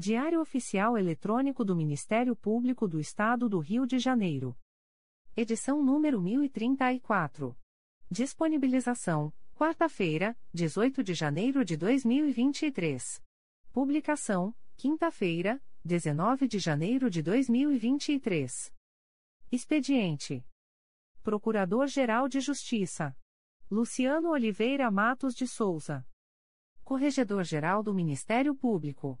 Diário Oficial Eletrônico do Ministério Público do Estado do Rio de Janeiro. Edição número 1034. Disponibilização: quarta-feira, 18 de janeiro de 2023. Publicação: quinta-feira, 19 de janeiro de 2023. Expediente: Procurador-Geral de Justiça Luciano Oliveira Matos de Souza. Corregedor-Geral do Ministério Público.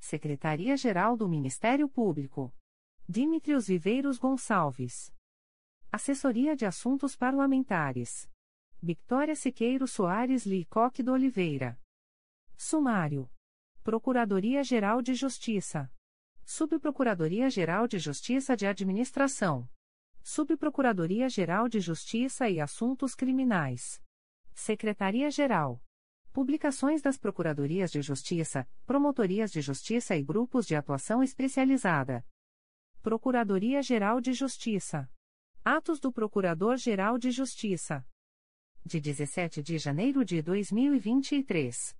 Secretaria-Geral do Ministério Público. Dimitrios Viveiros Gonçalves. Assessoria de Assuntos Parlamentares. Victoria Siqueiro Soares Licoque do Oliveira. Sumário. Procuradoria-Geral de Justiça. Subprocuradoria-Geral de Justiça de Administração. Subprocuradoria-Geral de Justiça e Assuntos Criminais. Secretaria-Geral. Publicações das Procuradorias de Justiça, Promotorias de Justiça e Grupos de Atuação Especializada. Procuradoria-Geral de Justiça. Atos do Procurador-Geral de Justiça. De 17 de janeiro de 2023.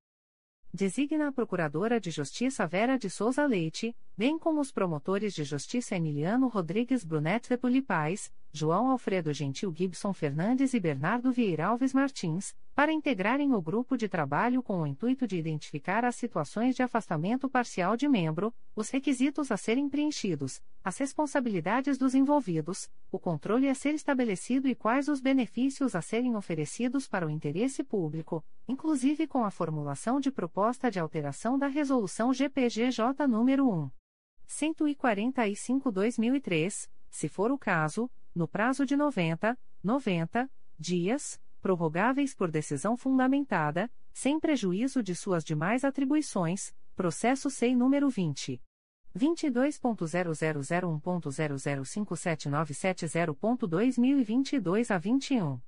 Designa a Procuradora de Justiça Vera de Souza Leite, bem como os promotores de justiça Emiliano Rodrigues Brunet de Pulipais, João Alfredo Gentil Gibson Fernandes e Bernardo Vieira Alves Martins, para integrarem o grupo de trabalho com o intuito de identificar as situações de afastamento parcial de membro, os requisitos a serem preenchidos, as responsabilidades dos envolvidos, o controle a ser estabelecido e quais os benefícios a serem oferecidos para o interesse público, inclusive com a formulação de proposta de alteração da Resolução GPGJ nº 1. 145-2003, se for o caso, no prazo de 90, 90 dias prorrogáveis por decisão fundamentada, sem prejuízo de suas demais atribuições, processo SEI número 20. 22.0001.0057970.2022 a 21.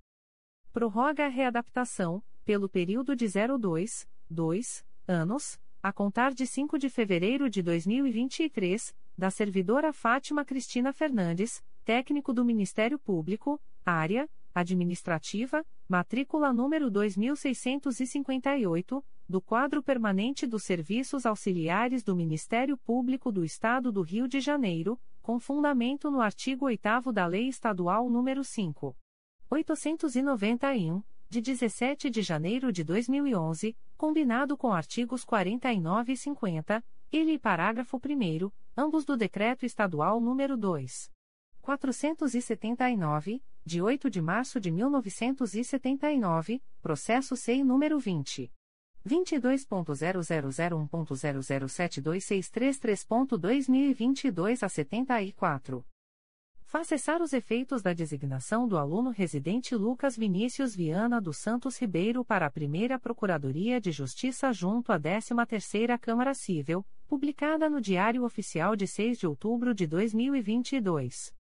Prorroga a readaptação, pelo período de 02, 2 anos, a contar de 5 de fevereiro de 2023, da servidora Fátima Cristina Fernandes, técnico do Ministério Público, área administrativa, matrícula número 2658, do quadro permanente dos serviços auxiliares do Ministério Público do Estado do Rio de Janeiro, com fundamento no artigo 8 da Lei Estadual nº 5. 891, de 17 de janeiro de 2011, combinado com artigos 49 e 50, ele e parágrafo 1 ambos do Decreto Estadual nº 2. 479, de 8 de março de 1979, processo SEI número 20. 22.0001.0072633.2022 a 74. Faz cessar os efeitos da designação do aluno residente Lucas Vinícius Viana dos Santos Ribeiro para a Primeira Procuradoria de Justiça junto à 13ª Câmara Civil, publicada no Diário Oficial de 6 de outubro de 2022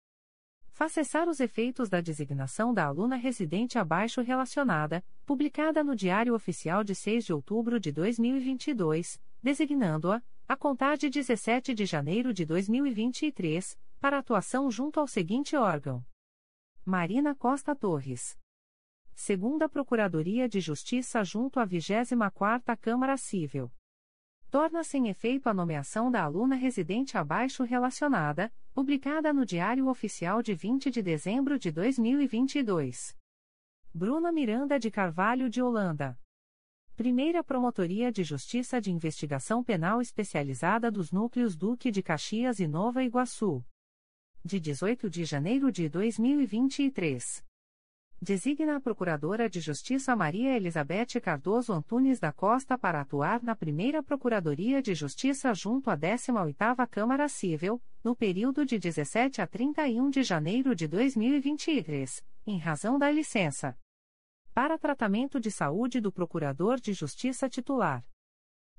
faz cessar os efeitos da designação da aluna residente abaixo relacionada, publicada no Diário Oficial de 6 de outubro de 2022, designando-a, a contar de 17 de janeiro de 2023, para atuação junto ao seguinte órgão: Marina Costa Torres. Segunda Procuradoria de Justiça junto à 24ª Câmara Civil. Torna-se em efeito a nomeação da aluna residente abaixo relacionada, publicada no Diário Oficial de 20 de dezembro de 2022. Bruna Miranda de Carvalho de Holanda. Primeira Promotoria de Justiça de Investigação Penal Especializada dos Núcleos Duque de Caxias e Nova Iguaçu. De 18 de janeiro de 2023. Designa a Procuradora de Justiça Maria Elizabeth Cardoso Antunes da Costa para atuar na Primeira Procuradoria de Justiça junto à 18ª Câmara Civil, no período de 17 a 31 de janeiro de 2023, em razão da licença para tratamento de saúde do Procurador de Justiça titular.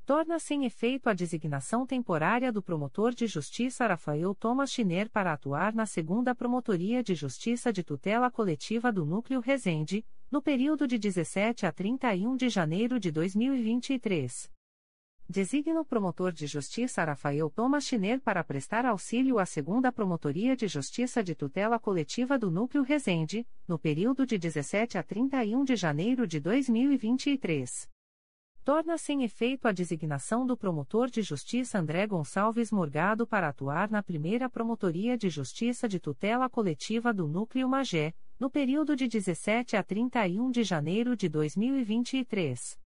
Torna-se em efeito a designação temporária do promotor de justiça Rafael Thomas Schiner para atuar na segunda Promotoria de Justiça de Tutela Coletiva do Núcleo Resende, no período de 17 a 31 de janeiro de 2023. Designa o promotor de justiça Rafael Thomas Schiner para prestar auxílio à segunda Promotoria de Justiça de Tutela Coletiva do Núcleo Resende, no período de 17 a 31 de janeiro de 2023. Torna-se em efeito a designação do promotor de justiça André Gonçalves Morgado para atuar na primeira Promotoria de Justiça de Tutela Coletiva do Núcleo Magé, no período de 17 a 31 de janeiro de 2023.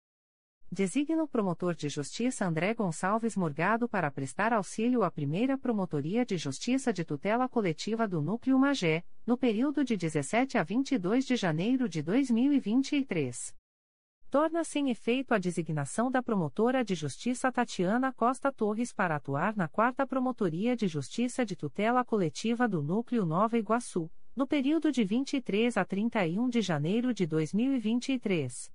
Designa o promotor de justiça André Gonçalves Morgado para prestar auxílio à primeira Promotoria de Justiça de Tutela Coletiva do Núcleo Magé, no período de 17 a 22 de janeiro de 2023. Torna-se em efeito a designação da promotora de justiça Tatiana Costa Torres para atuar na quarta Promotoria de Justiça de Tutela Coletiva do Núcleo Nova Iguaçu, no período de 23 a 31 de janeiro de 2023.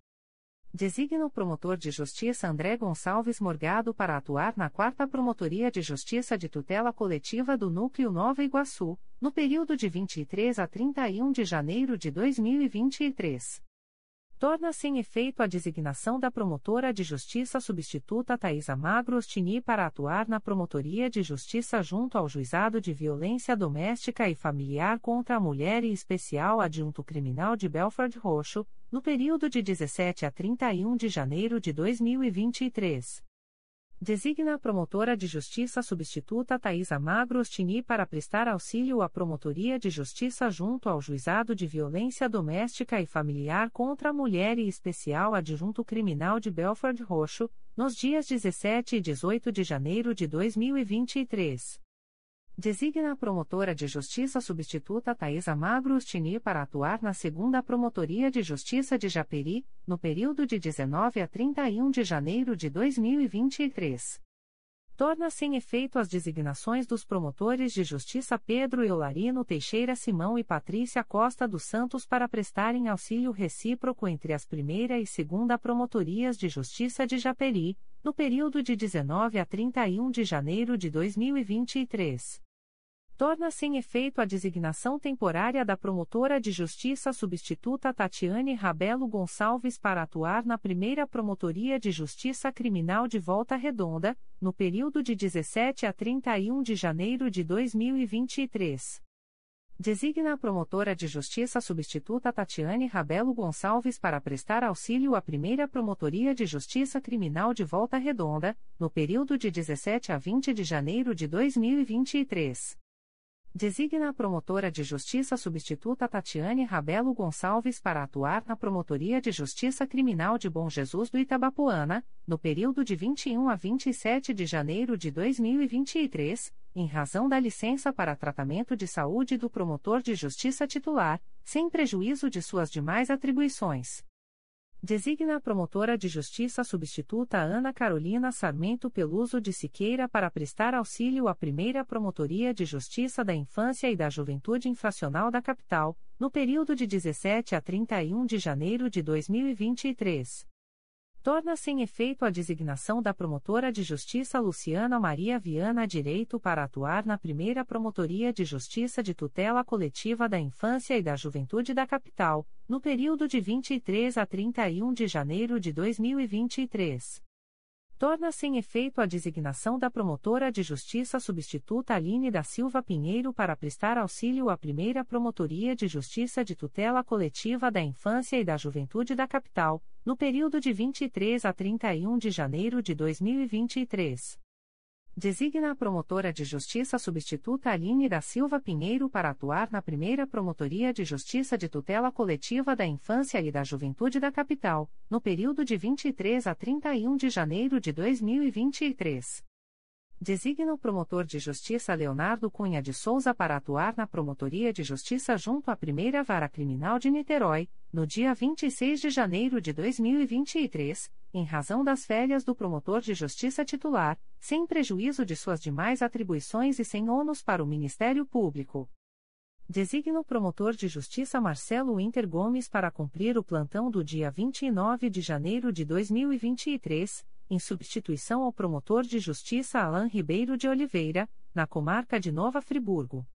Designa o promotor de justiça André Gonçalves Morgado para atuar na 4 Promotoria de Justiça de Tutela Coletiva do Núcleo Nova Iguaçu, no período de 23 a 31 de janeiro de 2023. Torna-se em efeito a designação da promotora de justiça substituta Thaisa Magro Ostini para atuar na Promotoria de Justiça junto ao Juizado de Violência Doméstica e Familiar contra a Mulher e Especial Adjunto Criminal de Belford Roxo, no período de 17 a 31 de janeiro de 2023. Designa a promotora de justiça substituta Thaisa Magro Ostini para prestar auxílio à Promotoria de Justiça junto ao Juizado de Violência Doméstica e Familiar contra a Mulher e Especial Adjunto Criminal de Belford Roxo, nos dias 17 e 18 de janeiro de 2023. Designa a promotora de justiça substituta Thaisa Magro Ustini para atuar na segunda Promotoria de Justiça de Japeri, no período de 19 a 31 de janeiro de 2023. Torna-se em efeito as designações dos promotores de justiça Pedro Eularino Teixeira Simão e Patrícia Costa dos Santos para prestarem auxílio recíproco entre as primeira e segunda Promotorias de Justiça de Japeri, no período de 19 a 31 de janeiro de 2023. Torna-se em efeito a designação temporária da promotora de justiça substituta Tatiane Rabelo Gonçalves para atuar na primeira Promotoria de Justiça Criminal de Volta Redonda, no período de 17 a 31 de janeiro de 2023. Designa a promotora de justiça substituta Tatiane Rabelo Gonçalves para prestar auxílio à primeira Promotoria de Justiça Criminal de Volta Redonda, no período de 17 a 20 de janeiro de 2023. Designa a promotora de justiça substituta Tatiane Rabelo Gonçalves para atuar na Promotoria de Justiça Criminal de Bom Jesus do Itabapoana, no período de 21 a 27 de janeiro de 2023, em razão da licença para tratamento de saúde do promotor de justiça titular, sem prejuízo de suas demais atribuições. Designa a promotora de justiça substituta Ana Carolina Sarmento Peluso de Siqueira para prestar auxílio à primeira Promotoria de Justiça da Infância e da Juventude Infracional da Capital, no período de 17 a 31 de janeiro de 2023 torna-se em efeito a designação da promotora de justiça Luciana Maria Viana Direito para atuar na primeira Promotoria de Justiça de Tutela Coletiva da Infância e da Juventude da Capital, no período de 23 a 31 de janeiro de 2023 torna sem efeito a designação da promotora de justiça substituta Aline da Silva Pinheiro para prestar auxílio à primeira Promotoria de Justiça de Tutela Coletiva da Infância e da Juventude da Capital, no período de 23 a 31 de janeiro de 2023. Designa a promotora de justiça substituta Aline da Silva Pinheiro para atuar na primeira Promotoria de Justiça de Tutela Coletiva da Infância e da Juventude da Capital, no período de 23 a 31 de janeiro de 2023. Designa o promotor de justiça Leonardo Cunha de Souza para atuar na Promotoria de Justiça junto à Primeira Vara Criminal de Niterói, no dia 26 de janeiro de 2023, em razão das férias do promotor de justiça titular, sem prejuízo de suas demais atribuições e sem ônus para o Ministério Público. Designa o promotor de justiça Marcelo Inter Gomes para cumprir o plantão do dia 29 de janeiro de 2023 em substituição ao promotor de justiça Alain Ribeiro de Oliveira, na comarca de Nova Friburgo.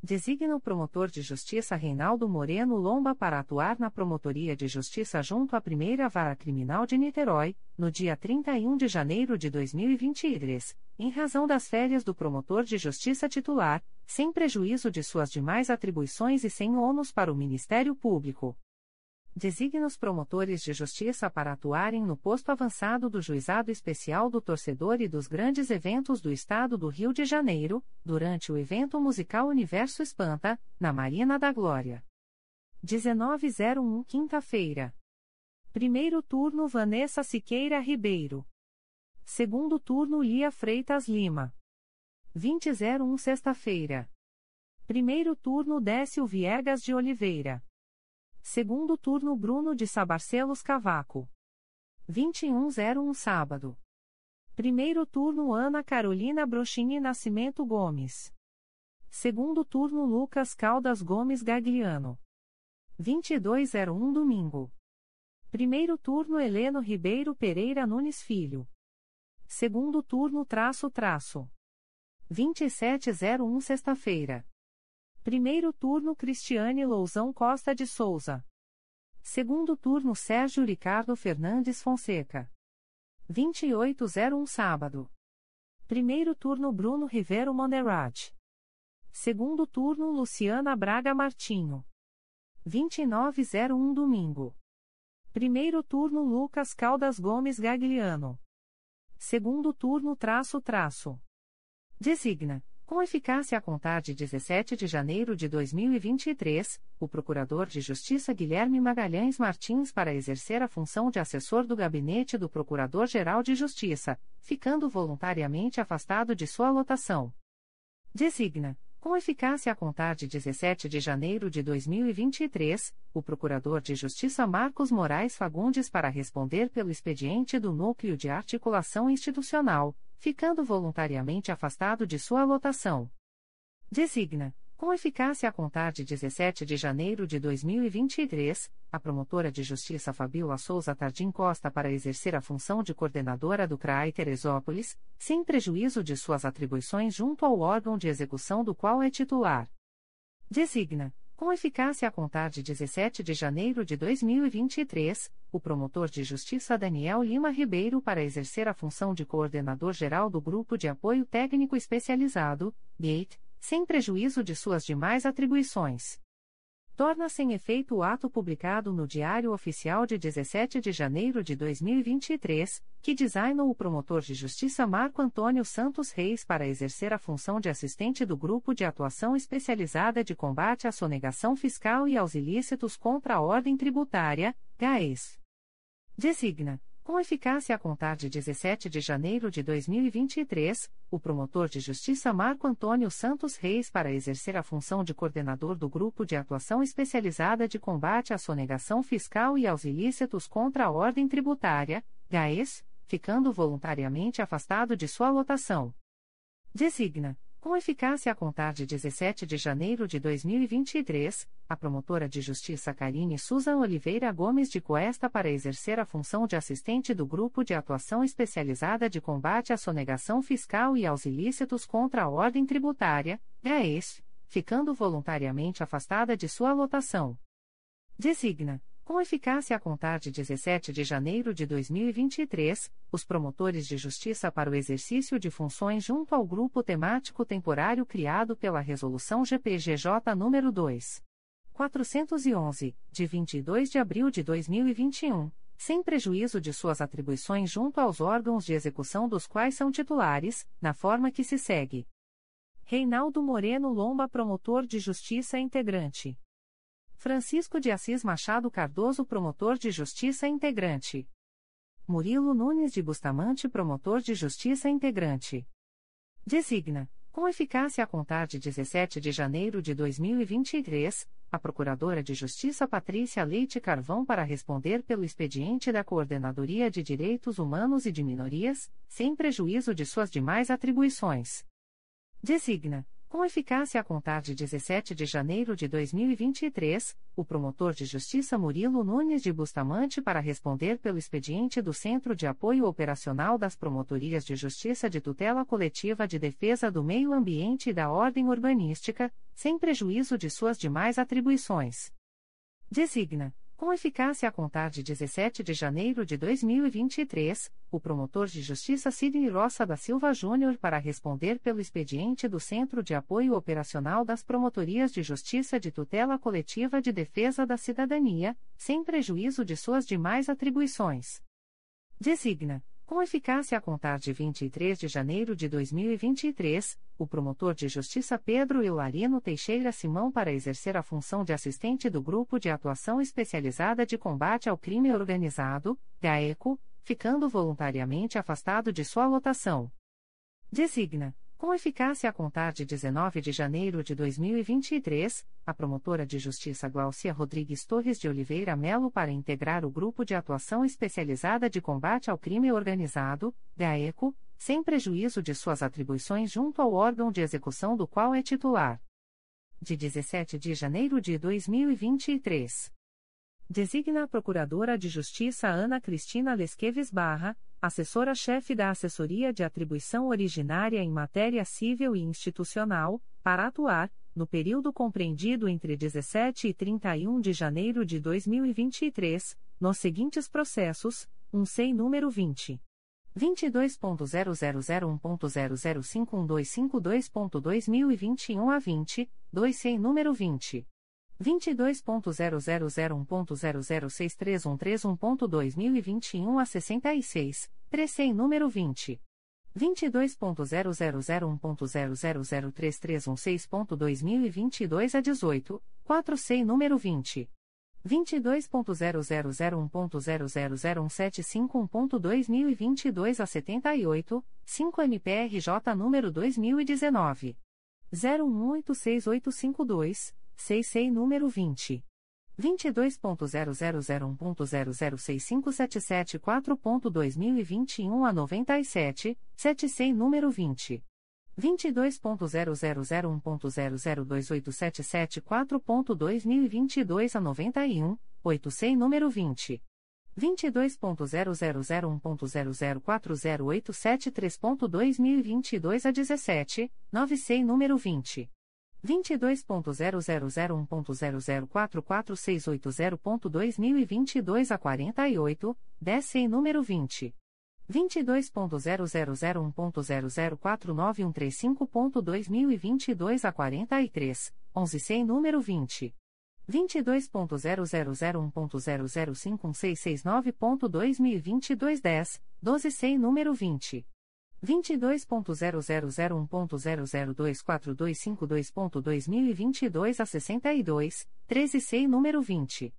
Designa o promotor de justiça Reinaldo Moreno Lomba para atuar na Promotoria de Justiça junto à Primeira Vara Criminal de Niterói, no dia 31 de janeiro de 2023, em razão das férias do promotor de justiça titular, sem prejuízo de suas demais atribuições e sem ônus para o Ministério Público designa os promotores de justiça para atuarem no posto avançado do Juizado Especial do Torcedor e dos grandes eventos do Estado do Rio de Janeiro, durante o evento musical Universo Espanta, na Marina da Glória. 1901 Quinta-feira. Primeiro turno Vanessa Siqueira Ribeiro. Segundo turno Lia Freitas Lima. 2001 Sexta-feira. Primeiro turno Décio Viegas de Oliveira. Segundo turno Bruno de Sabarcelos Cavaco. 2101 sábado. Primeiro turno Ana Carolina Brochini Nascimento Gomes. Segundo turno Lucas Caldas Gomes Gagliano. 2201 domingo. Primeiro turno Heleno Ribeiro Pereira Nunes Filho. Segundo turno traço traço. 2701 sexta-feira. Primeiro turno Cristiane Lousão Costa de Souza. Segundo turno Sérgio Ricardo Fernandes Fonseca. 2801 sábado. Primeiro turno Bruno Rivero Monderrat. Segundo turno Luciana Braga Martinho. 2901 domingo. Primeiro turno Lucas Caldas Gomes Gagliano. Segundo turno traço traço. Designa com eficácia a contar de 17 de janeiro de 2023, o Procurador de Justiça Guilherme Magalhães Martins para exercer a função de assessor do gabinete do Procurador-Geral de Justiça, ficando voluntariamente afastado de sua lotação. Designa com eficácia a contar de 17 de janeiro de 2023, o Procurador de Justiça Marcos Moraes Fagundes para responder pelo expediente do Núcleo de Articulação Institucional, ficando voluntariamente afastado de sua lotação. Designa, com eficácia a contar de 17 de janeiro de 2023, a promotora de justiça Fabiola Souza Tardim Costa para exercer a função de coordenadora do CRAI Teresópolis, sem prejuízo de suas atribuições junto ao órgão de execução do qual é titular. Designa, com eficácia a contar de 17 de janeiro de 2023, o promotor de justiça Daniel Lima Ribeiro para exercer a função de coordenador geral do Grupo de Apoio Técnico Especializado, GATE, sem prejuízo de suas demais atribuições torna sem -se efeito o ato publicado no Diário Oficial de 17 de janeiro de 2023, que designou o promotor de justiça Marco Antônio Santos Reis para exercer a função de assistente do Grupo de Atuação Especializada de Combate à Sonegação Fiscal e aos Ilícitos contra a Ordem Tributária, GAES. Designa com eficácia a contar de 17 de janeiro de 2023, o promotor de justiça Marco Antônio Santos Reis para exercer a função de coordenador do Grupo de Atuação Especializada de Combate à Sonegação Fiscal e aos Ilícitos contra a Ordem Tributária, GAES, ficando voluntariamente afastado de sua lotação. Designa com eficácia a contar de 17 de janeiro de 2023, a promotora de justiça Karine Susan Oliveira Gomes de Coesta para exercer a função de assistente do Grupo de Atuação Especializada de Combate à Sonegação Fiscal e aos Ilícitos contra a Ordem Tributária, GAES, ficando voluntariamente afastada de sua lotação. Designa Com eficácia a contar de 17 de janeiro de 2023, os promotores de justiça para o exercício de funções junto ao grupo temático temporário criado pela Resolução GPGJ nº 2. 411, de 22 de abril de 2021, sem prejuízo de suas atribuições junto aos órgãos de execução dos quais são titulares, na forma que se segue. Reinaldo Moreno Lomba Promotor de Justiça Integrante. Francisco de Assis Machado Cardoso, promotor de justiça integrante. Murilo Nunes de Bustamante, promotor de justiça integrante. Designa, com eficácia a contar de 17 de janeiro de 2023, a Procuradora de Justiça Patrícia Leite Carvão para responder pelo expediente da Coordenadoria de Direitos Humanos e de Minorias, sem prejuízo de suas demais atribuições. Designa, com eficácia a contar de 17 de janeiro de 2023, o promotor de justiça Murilo Nunes de Bustamante para responder pelo expediente do Centro de Apoio Operacional das Promotorias de Justiça de Tutela Coletiva de Defesa do Meio Ambiente e da Ordem Urbanística, sem prejuízo de suas demais atribuições. Designa com eficácia a contar de 17 de janeiro de 2023, o promotor de justiça Sidney Roça da Silva Júnior para responder pelo expediente do Centro de Apoio Operacional das Promotorias de Justiça de Tutela Coletiva de Defesa da Cidadania, sem prejuízo de suas demais atribuições. Designa com eficácia a contar de 23 de janeiro de 2023, o promotor de justiça Pedro Eularino Teixeira Simão para exercer a função de assistente do Grupo de Atuação Especializada de Combate ao Crime Organizado, GAECO, ficando voluntariamente afastado de sua lotação. Designa com eficácia a contar de 19 de janeiro de 2023, a promotora de justiça Glaucia Rodrigues Torres de Oliveira Melo para integrar o Grupo de Atuação Especializada de Combate ao Crime Organizado, GAECO, sem prejuízo de suas atribuições junto ao órgão de execução do qual é titular. De 17 de janeiro de 2023. Designa a Procuradora de Justiça Ana Cristina Lesqueves Barra, assessora-chefe da Assessoria de Atribuição Originária em Matéria Civil e Institucional, para atuar, no período compreendido entre 17 e 31 de janeiro de 2023, nos seguintes processos: 1 SEI número 20. 22.0001.0051252.2021 a 20, 2 SEI número 20. 22.0001.0063131.2021 a 66, 3 em número 20. 22.0001.0003316.2022 a 18, 4 sem número 20. 22.0001.0001751.2022 a 78, 5 MPRJ número 2019. 01868552. 66 número 20. 22.0001.0065774.2021 a 97, 76 número 20. 22.0001.0028774.2022 a 91, 86 número 20. 22.0001.0040873.2022 a 17, 96 número 20. 22.0001.0044680.2022 a 48, 10 sem número 20. 22.0001.0049135.2022 a 43, 11 sem número 20. 22.0001.0051669.2022 10, 12 sem número 20. 22.0001.0024252.2022 a 62, 13 SEI número 20.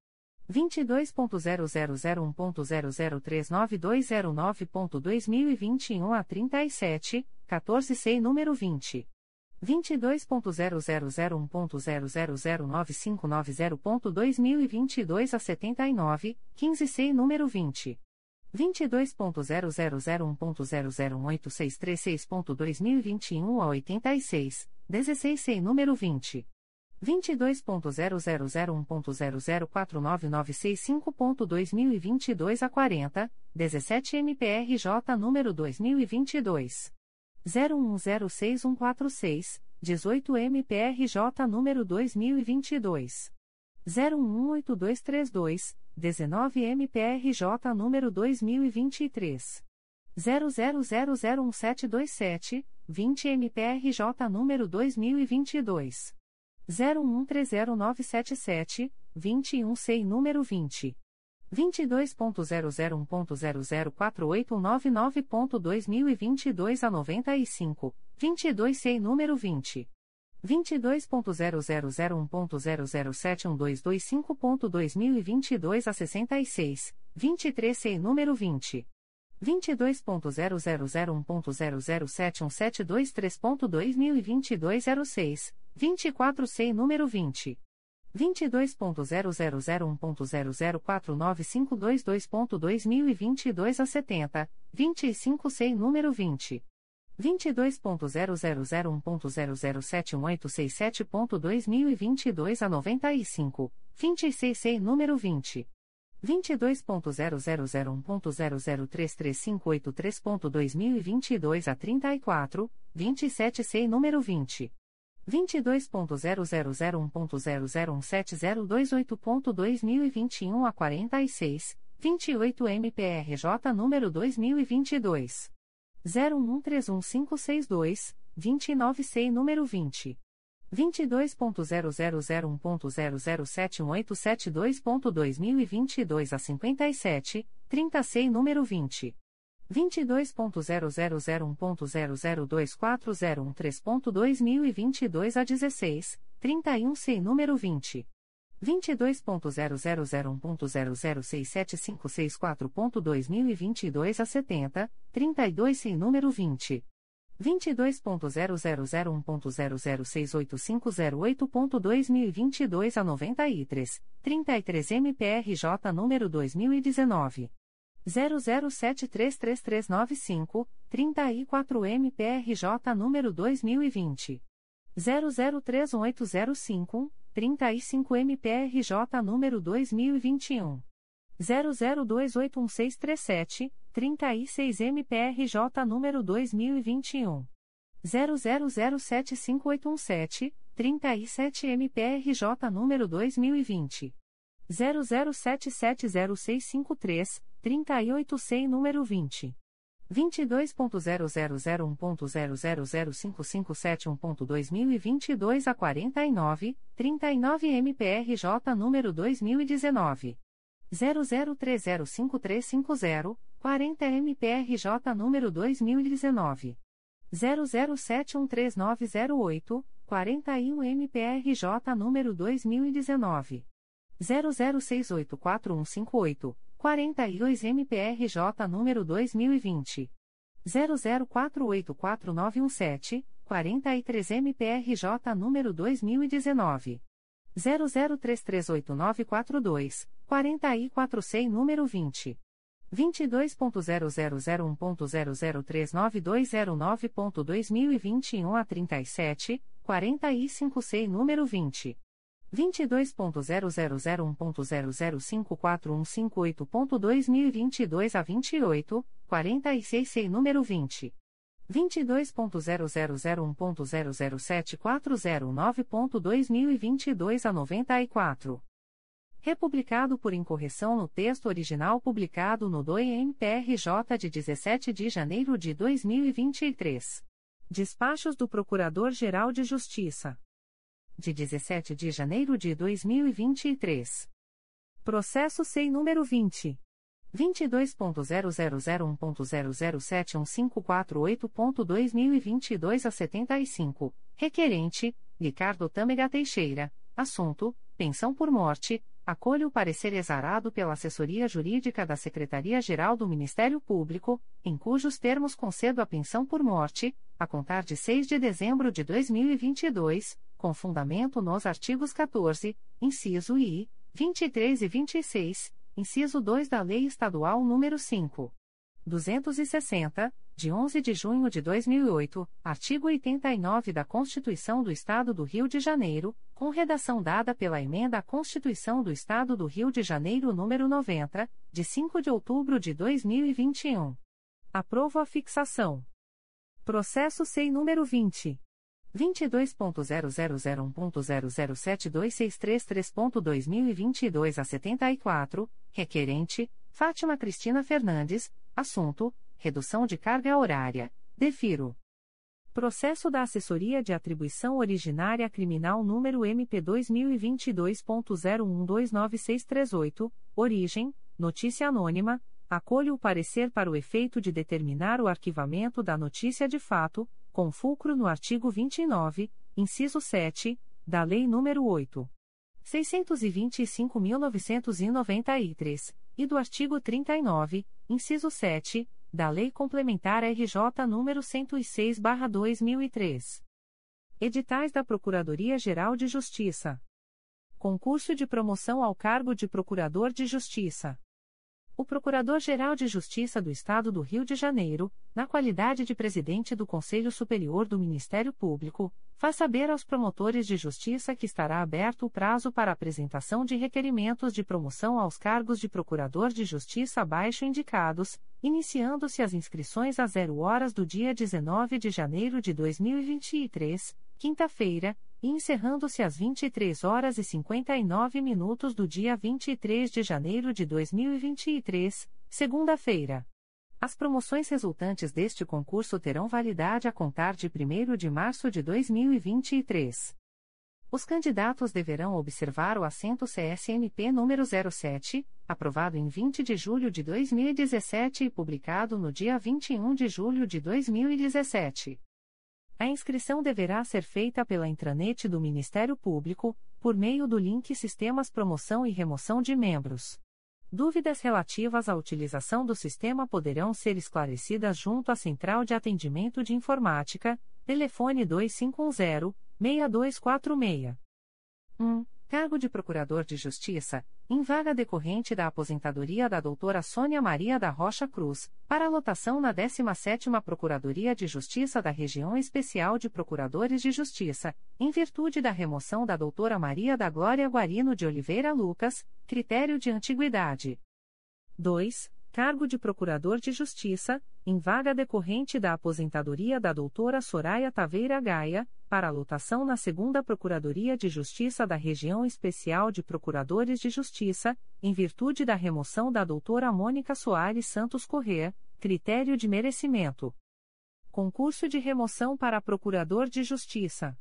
22.0001.0039209.2021 a 37, 14 SEI número 20. 22.0001.0009590.2022 a 79, 15 SEI número 20. 22.0001.0018636.2021 a 86, 16 sem número 20. 22.0001.0049965.2022 a 40, 17 MPRJ número 2022. 01106146, 18 MPRJ número 2022. 018232, 19 MPRJ número 2023 00001727, 20 MPRJ número 2022 01130977, 21 SEI número 20 22.0001.0048199.2022 a 95, 22 SEI número 20 22.0001.0071225.2022 a 66, 23 SEI número 20. 22.0001.0071723.2022 06, 24 SEI número 20. 22.0001.0049522.2022 a 70, 25 SEI número 20. 22.0001.0071867.2022 a 95, 26 SEI número 20. 22.0001.0033583.2022 a 34, 27 SEI número 20. 22.0001.0017028.2021 a 46, 28 MPRJ número 2022 01131562, 29 SEI número 20. 22.0001.0071872.2022 a 57, 30 SEI número 20. 22.0001.0024013.2022 a 16, 31 SEI número 20. 22.0001.0067564.2022 a 70, 32 SEI número 20. 22.0001.0068508.2022 a 93, 33 MPRJ número 2019. 00733395, 34 MPRJ número 2020. 00318051, 35 MPRJ número 2021. 00281637, 36 MPRJ número 2021. 00075817, 37 MPRJ número 2020. 00770653, 38 SEI número 20. 22.0001.0005571.2022 a 49, 39 MPRJ número 2019. 00305350, 40 MPRJ número 2019. 00713908, 41 MPRJ número 2019. 00684158, 42 MPRJ número 2020. 00484917, 43 MPRJ número 2019. 00338942, 44 SEI número 20. 22.0001.0039209.2021 a 37, 45 SEI número 20. 22.0001.0054158.2022 a 28, 46 SEI número 20. 22.0001.0074009.2022 a 94. Republicado por incorreção no texto original publicado no DOE-MPRJ de 17 de janeiro de 2023. Despachos do Procurador-Geral de Justiça de 17 de janeiro de 2023. Processo SEI número 20. 22.0001.0071548.2022 a 75, requerente, Ricardo Tâmega Teixeira, assunto, pensão por morte, acolho o parecer exarado pela assessoria jurídica da Secretaria-Geral do Ministério Público, em cujos termos concedo a pensão por morte, a contar de 6 de dezembro de 2022, com fundamento nos artigos 14, inciso I, 23 e 26, inciso 2 da Lei Estadual nº 5. 260, de 11 de junho de 2008, artigo 89 da Constituição do Estado do Rio de Janeiro, com redação dada pela Emenda à Constituição do Estado do Rio de Janeiro nº 90, de 5 de outubro de 2021. Aprovo a fixação. Processo SEI número 20. 22.0001.0072633.2022 a 74, requerente, Fátima Cristina Fernandes, assunto, redução de carga horária, defiro. Processo da Assessoria de Atribuição Originária Criminal número MP 2022.01296338, origem, notícia anônima, acolho o parecer para o efeito de determinar o arquivamento da notícia de fato, com fulcro no artigo 29, inciso 7, da Lei nº 8. 625.993, e do artigo 39, inciso 7, da Lei Complementar RJ nº 106/2003. Editais da Procuradoria-Geral de Justiça. Concurso de promoção ao cargo de Procurador de Justiça. O Procurador-Geral de Justiça do Estado do Rio de Janeiro, na qualidade de presidente do Conselho Superior do Ministério Público, faz saber aos promotores de justiça que estará aberto o prazo para apresentação de requerimentos de promoção aos cargos de Procurador de Justiça abaixo indicados, iniciando-se as inscrições às 0 horas do dia 19 de janeiro de 2023, quinta-feira, encerrando-se às 23 horas e 59 minutos do dia 23 de janeiro de 2023, segunda-feira. As promoções resultantes deste concurso terão validade a contar de 1 de março de 2023. Os candidatos deverão observar o assento CSMP número 07, aprovado em 20 de julho de 2017 e publicado no dia 21 de julho de 2017. A inscrição deverá ser feita pela intranet do Ministério Público, por meio do link Sistemas Promoção e Remoção de Membros. Dúvidas relativas à utilização do sistema poderão ser esclarecidas junto à Central de Atendimento de Informática, telefone 2510-6246. 1. Cargo de Procurador de Justiça, em vaga decorrente da aposentadoria da doutora Sônia Maria da Rocha Cruz, para lotação na 17ª Procuradoria de Justiça da Região Especial de Procuradores de Justiça, em virtude da remoção da doutora Maria da Glória Guarino de Oliveira Lucas, critério de antiguidade. 2 cargo de Procurador de Justiça, em vaga decorrente da aposentadoria da doutora Soraya Taveira Gaia, para lotação na segunda Procuradoria de Justiça da Região Especial de Procuradores de Justiça, em virtude da remoção da doutora Mônica Soares Santos Corrêa, critério de merecimento. Concurso de remoção para Procurador de Justiça.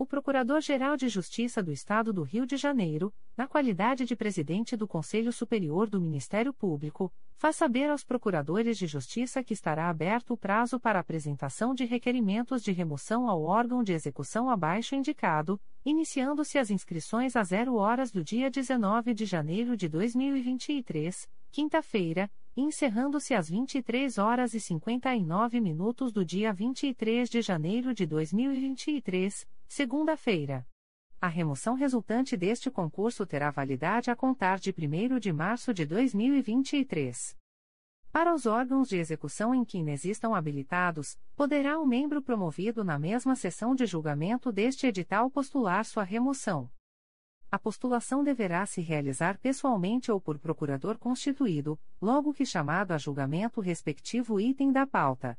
O Procurador-Geral de Justiça do Estado do Rio de Janeiro, na qualidade de presidente do Conselho Superior do Ministério Público, faz saber aos procuradores de justiça que estará aberto o prazo para apresentação de requerimentos de remoção ao órgão de execução abaixo indicado, iniciando-se as inscrições a zero horas do dia 19 de janeiro de 2023, quinta-feira, e encerrando-se às 23 horas e 59 minutos do dia 23 de janeiro de 2023 segunda-feira. A remoção resultante deste concurso terá validade a contar de 1 de março de 2023. Para os órgãos de execução em que inexistam habilitados, poderá o membro promovido na mesma sessão de julgamento deste edital postular sua remoção. A postulação deverá se realizar pessoalmente ou por procurador constituído, logo que chamado a julgamento respectivo item da pauta.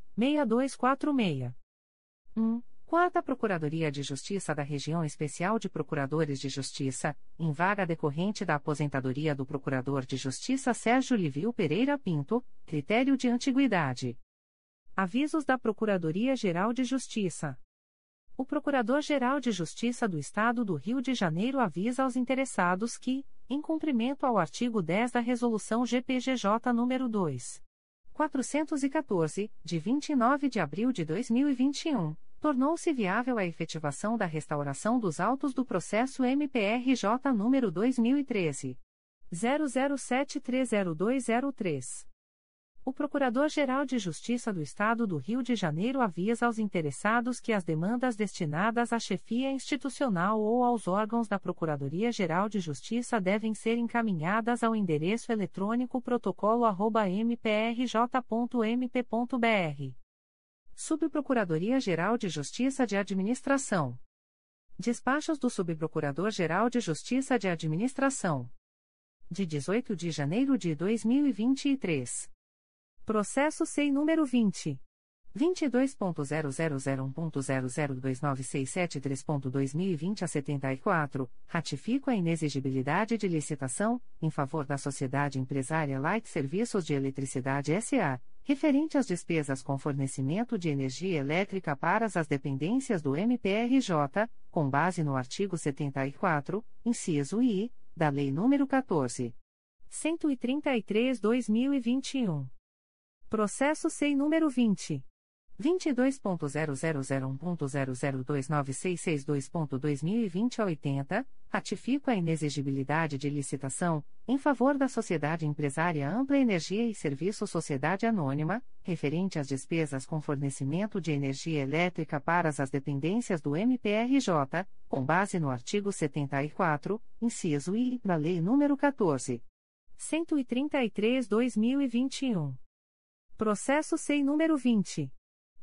6246. 1. Quarta Procuradoria de Justiça da Região Especial de Procuradores de Justiça, em vaga decorrente da aposentadoria do Procurador de Justiça Sérgio Livio Pereira Pinto, critério de antiguidade. Avisos da Procuradoria-Geral de Justiça. O Procurador-Geral de Justiça do Estado do Rio de Janeiro avisa aos interessados que, em cumprimento ao artigo 10 da Resolução GPGJ nº 2. 414, de 29 de abril de 2021, tornou-se viável a efetivação da restauração dos autos do processo MPRJ número 2013 00730203. O Procurador-Geral de Justiça do Estado do Rio de Janeiro avisa aos interessados que as demandas destinadas à chefia institucional ou aos órgãos da Procuradoria-Geral de Justiça devem ser encaminhadas ao endereço eletrônico protocolo@mprj.mp.br. Subprocuradoria-Geral de Justiça de Administração. Despachos do Subprocurador-Geral de Justiça de Administração. De 18 de janeiro de 2023. Processo SEI número 20. 22.0001.0029673.2020 a 74, ratifico a inexigibilidade de licitação, em favor da Sociedade Empresária Light Serviços de Eletricidade S.A., referente às despesas com fornecimento de energia elétrica para as dependências do MPRJ, com base no artigo 74, inciso I, da Lei nº 14. 133/2021. Processo SEI número 20. 22.0001.0029662.2020 a 80, ratifico a inexigibilidade de licitação, em favor da Sociedade Empresária Ampla Energia e Serviço Sociedade Anônima, referente às despesas com fornecimento de energia elétrica para as dependências do MPRJ, com base no artigo 74, inciso I, da Lei nº 14. 133/2021. Processo SEI número 20.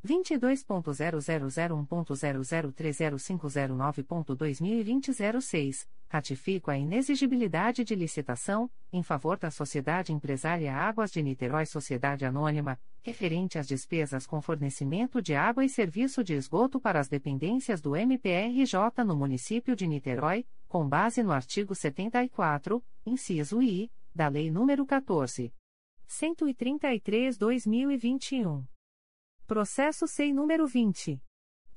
22.0001.0030509.2020 06, ratifico a inexigibilidade de licitação, em favor da Sociedade Empresária Águas de Niterói Sociedade Anônima, referente às despesas com fornecimento de água e serviço de esgoto para as dependências do MPRJ no município de Niterói, com base no artigo 74, inciso I, da Lei nº 14. 133/2021. Processo SEI número 20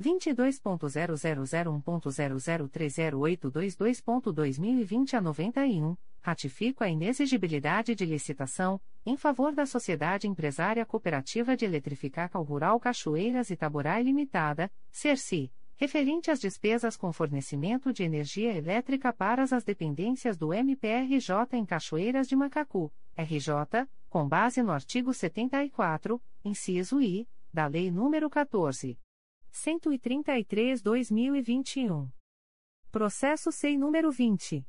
22.0001.0030822.2020 a 91, ratifico a inexigibilidade de licitação em favor da Sociedade Empresária Cooperativa de Eletrificar Rural Cachoeiras Itaboraí Limitada, CERCI, referente às despesas com fornecimento de energia elétrica para as dependências do MPRJ em Cachoeiras de Macacu, RJ, com base no artigo 74, inciso I, da Lei nº 14. 133/2021. Processo SEI número 20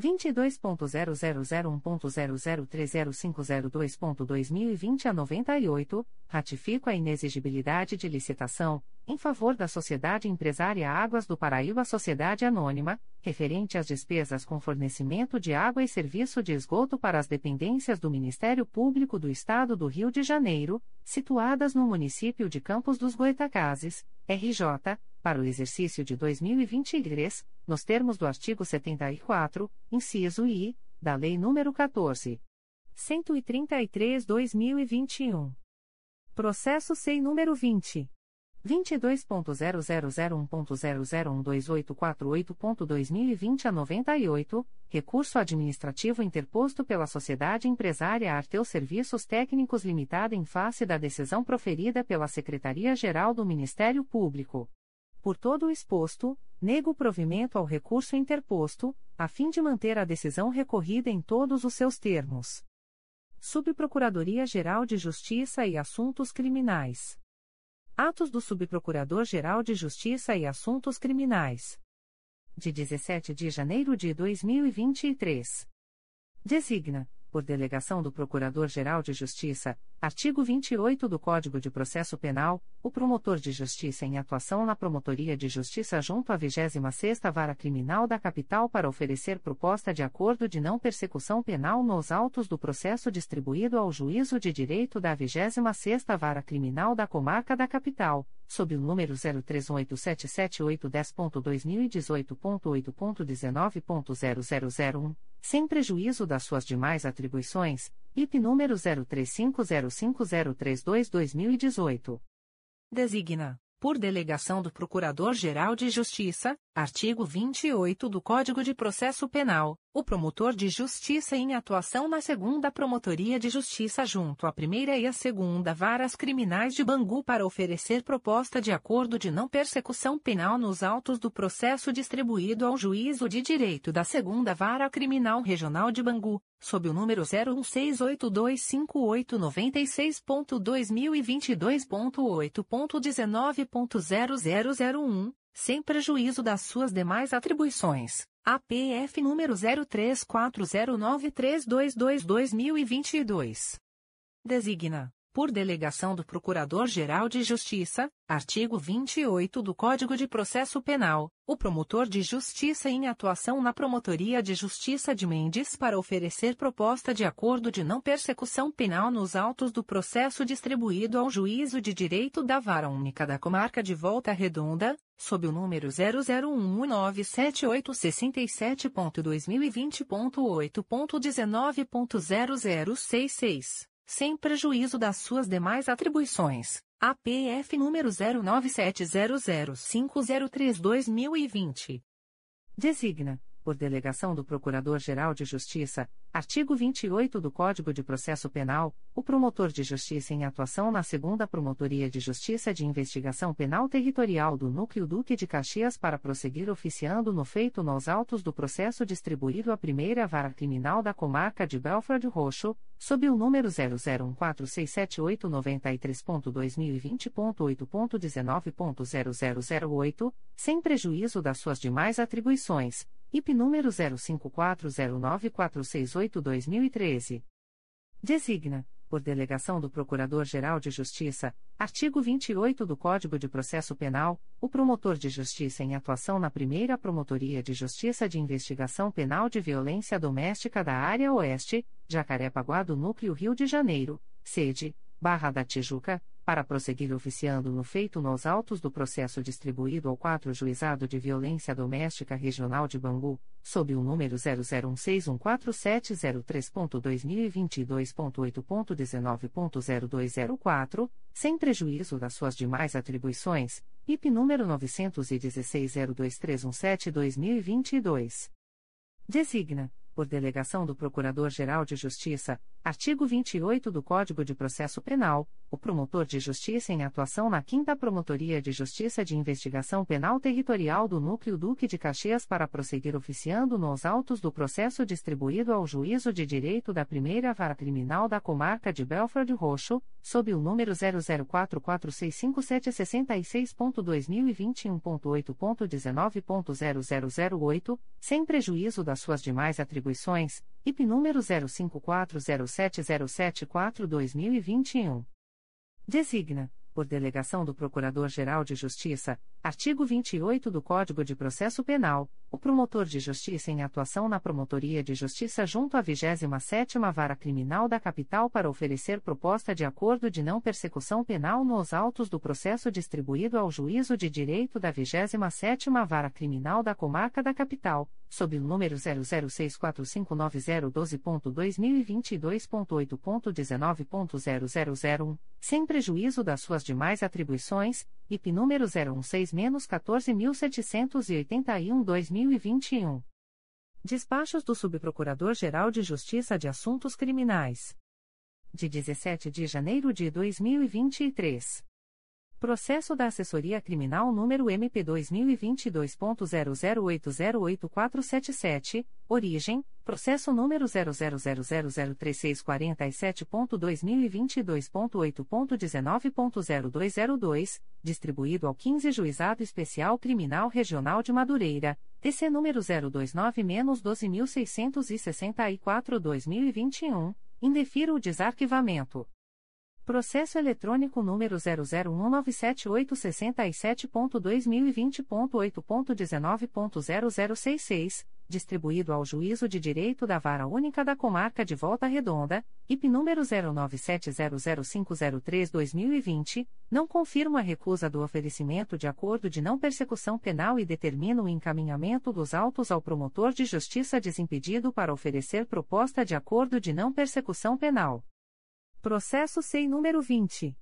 22.0001.0030502.2020 a 98, ratifico a inexigibilidade de licitação em favor da Sociedade Empresária Águas do Paraíba Sociedade Anônima, referente às despesas com fornecimento de água e serviço de esgoto para as dependências do Ministério Público do Estado do Rio de Janeiro, situadas no município de Campos dos Goitacazes, RJ, para o exercício de 2023, nos termos do artigo 74, inciso I, da Lei nº 14. 133/2021. Processo SEI número 20 22.0001.0012848.2020 a 98, recurso administrativo interposto pela Sociedade Empresária Arteu Serviços Técnicos Limitada em face da decisão proferida pela Secretaria-Geral do Ministério Público. Por todo o exposto, nego provimento ao recurso interposto, a fim de manter a decisão recorrida em todos os seus termos. Subprocuradoria-Geral de Justiça e Assuntos Criminais. Atos do Subprocurador-Geral de Justiça e Assuntos Criminais. De 17 de janeiro de 2023. Designa por delegação do Procurador-Geral de Justiça, artigo 28 do Código de Processo Penal, o promotor de justiça em atuação na Promotoria de Justiça junto à 26ª Vara Criminal da Capital para oferecer proposta de acordo de não persecução penal nos autos do processo distribuído ao Juízo de Direito da 26ª Vara Criminal da Comarca da Capital, sob o número 031877810.2018.8.19.0001 sem prejuízo das suas demais atribuições, IP número 03505032-2018. Designa, por delegação do Procurador-Geral de Justiça, artigo 28 do Código de Processo Penal, o promotor de justiça em atuação na segunda Promotoria de Justiça junto à primeira e à segunda Varas Criminais de Bangu para oferecer proposta de acordo de não persecução penal nos autos do processo distribuído ao Juízo de Direito da segunda Vara Criminal Regional de Bangu, sob o número 016825896.2022.8.19.0001 sem prejuízo das suas demais atribuições. APF número 03409322-2022. Designa, por delegação do Procurador-Geral de Justiça, artigo 28 do Código de Processo Penal, o promotor de justiça em atuação na Promotoria de Justiça de Mendes para oferecer proposta de acordo de não persecução penal nos autos do processo distribuído ao Juízo de Direito da Vara Única da Comarca de Volta Redonda, sob o número 0019787.2020.8.19.0066, sem prejuízo das suas demais atribuições. APF número 09700503-2020. Designa por delegação do Procurador-Geral de Justiça, artigo 28 do Código de Processo Penal, o promotor de justiça em atuação na segunda Promotoria de Justiça de Investigação Penal Territorial do Núcleo Duque de Caxias para prosseguir oficiando no feito nos autos do processo distribuído à primeira vara criminal da comarca de Belford Roxo, sob o número 001467893.2020.8.19.0008, sem prejuízo das suas demais atribuições IP número 05409468-2013. Designa, por delegação do Procurador-Geral de Justiça, artigo 28 do Código de Processo Penal, o promotor de justiça em atuação na primeira Promotoria de Justiça de Investigação Penal de Violência Doméstica da Área Oeste, Jacarepaguá do Núcleo Rio de Janeiro, sede, Barra da Tijuca, para prosseguir oficiando no feito nos autos do processo distribuído ao 4 Juizado de Violência Doméstica Regional de Bangu, sob o número 001614703.2022.8.19.0204, sem prejuízo das suas demais atribuições, IP número 916-02317-2022. Designa, por delegação do Procurador-Geral de Justiça, artigo 28 do Código de Processo Penal, o promotor de justiça em atuação na 5 Promotoria de Justiça de Investigação Penal Territorial do Núcleo Duque de Caxias para prosseguir oficiando nos autos do processo distribuído ao Juízo de Direito da Primeira Vara Criminal da Comarca de Belford Roxo, sob o número 004465766.2021.8.19.0008, sem prejuízo das suas demais atribuições, IP número 05407074-2021. Designa, por delegação do Procurador-Geral de Justiça, artigo 28 do Código de Processo Penal, o promotor de justiça em atuação na Promotoria de Justiça junto à 27ª Vara Criminal da Capital para oferecer proposta de acordo de não persecução penal nos autos do processo distribuído ao Juízo de Direito da 27ª Vara Criminal da Comarca da Capital, sob o número 006459012.2022.8.19.0001, sem prejuízo das suas demais atribuições, IP número 016-14781-2021. Despachos do Subprocurador-Geral de Justiça de Assuntos Criminais. De 17 de janeiro de 2023. Processo da Assessoria Criminal número MP2022.00808477, origem, processo número 000003647.2022.8.19.0202, distribuído ao 15 Juizado Especial Criminal Regional de Madureira, TC número 029-12664-2021, indefiro o desarquivamento. Processo eletrônico número 0019787.2020.8.19.0066, distribuído ao Juízo de Direito da Vara Única da Comarca de Volta Redonda, IP número 09700503-2020, não confirma a recusa do oferecimento de acordo de não persecução penal e determina o encaminhamento dos autos ao promotor de justiça desimpedido para oferecer proposta de acordo de não persecução penal. Processo SEI número 20.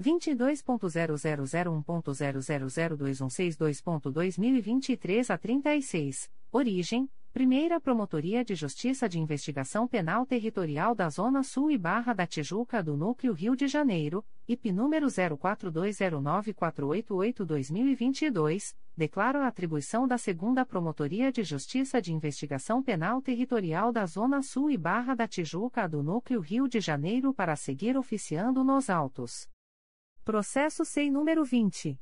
22.0001.0002162.2023 a 36, origem, Primeira Promotoria de Justiça de Investigação Penal Territorial da Zona Sul e Barra da Tijuca do Núcleo Rio de Janeiro, IP número 04209488-2022, declaro a atribuição da Segunda Promotoria de Justiça de Investigação Penal Territorial da Zona Sul e Barra da Tijuca do Núcleo Rio de Janeiro para seguir oficiando nos autos. Processo SEI número 20.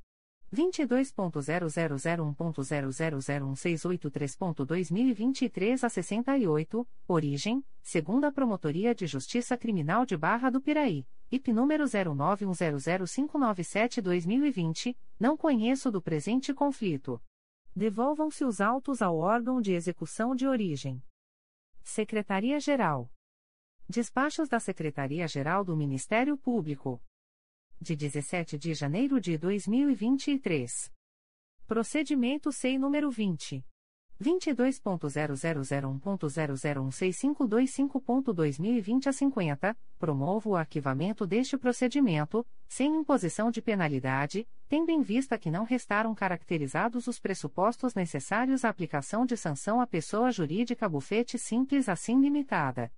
22.0001.0001683.2023 a 68, origem, segunda Promotoria de Justiça Criminal de Barra do Piraí, IP número 09100597-2020, não conheço do presente conflito. Devolvam-se os autos ao órgão de execução de origem. Secretaria-Geral. Despachos da Secretaria-Geral do Ministério Público de 17 de janeiro de 2023. Procedimento SEI número 20. 22.0001.0016525.2020 a 50, promovo o arquivamento deste procedimento, sem imposição de penalidade, tendo em vista que não restaram caracterizados os pressupostos necessários à aplicação de sanção à pessoa jurídica bufete simples assim limitada.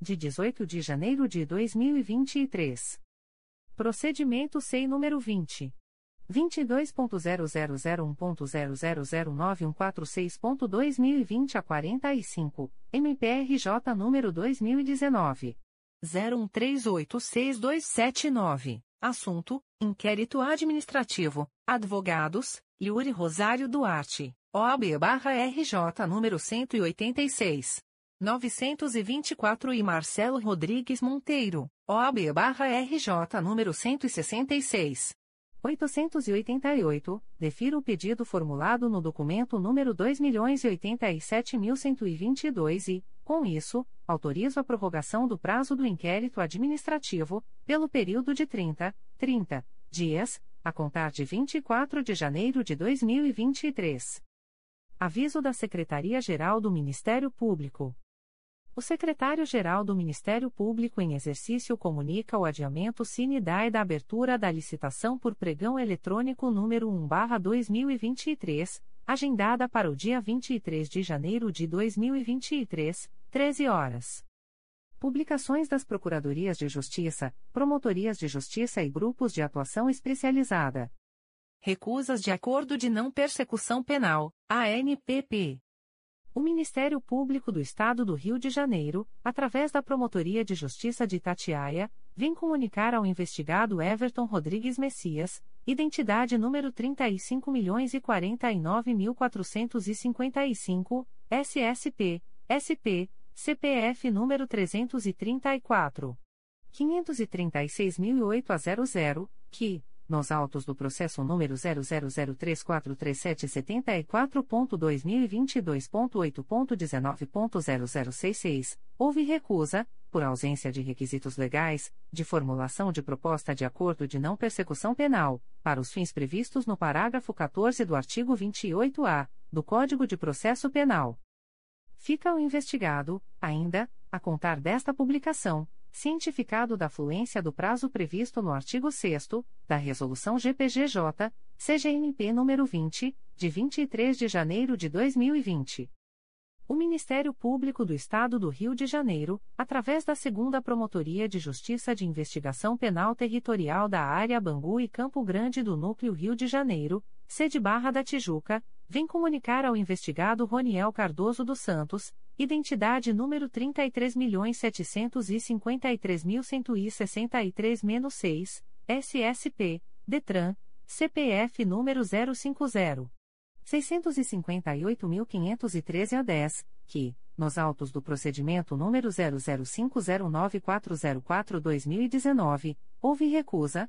De 18 de janeiro de 2023. Procedimento SEI número 20. 22.0001.0009146.2020 a 45, MPRJ número 2019. 01386279. Assunto: Inquérito Administrativo. Advogados: Yuri Rosário Duarte, OAB-RJ número 186. 924 e Marcelo Rodrigues Monteiro, OAB-RJ número 166. 888, defiro o pedido formulado no documento número 2.087.122 e, com isso, autorizo a prorrogação do prazo do inquérito administrativo, pelo período de 30, 30 dias, a contar de 24 de janeiro de 2023. Aviso da Secretaria-Geral do Ministério Público. O secretário-geral do Ministério Público em exercício comunica o adiamento sine die da abertura da licitação por pregão eletrônico número 1/2023, agendada para o dia 23 de janeiro de 2023, 13 horas. Publicações das Procuradorias de Justiça, Promotorias de Justiça e Grupos de Atuação Especializada. Recusas de Acordo de Não Persecução Penal, ANPP. O Ministério Público do Estado do Rio de Janeiro, através da Promotoria de Justiça de Itatiaia, vem comunicar ao investigado Everton Rodrigues Messias, identidade número 35.049.455, SSP, SP, CPF número 334. 536.008 a 00, que, nos autos do processo número 000343774.2022.8.19.0066, houve recusa, por ausência de requisitos legais, de formulação de proposta de acordo de não persecução penal, para os fins previstos no parágrafo 14 do artigo 28-A do Código de Processo Penal. Fica o investigado, ainda, a contar desta publicação cientificado da fluência do prazo previsto no artigo 6 da Resolução GPGJ, CGNP nº 20, de 23 de janeiro de 2020. O Ministério Público do Estado do Rio de Janeiro, através da Segunda Promotoria de Justiça de Investigação Penal Territorial da Área Bangu e Campo Grande do Núcleo Rio de Janeiro, sede Barra da Tijuca, vem comunicar ao investigado Roniel Cardoso dos Santos, Identidade número 33.753.163-6, SSP, DETRAN, CPF número 050. 658.513 a 10, que, nos autos do procedimento número 00509404-2019, houve recusa,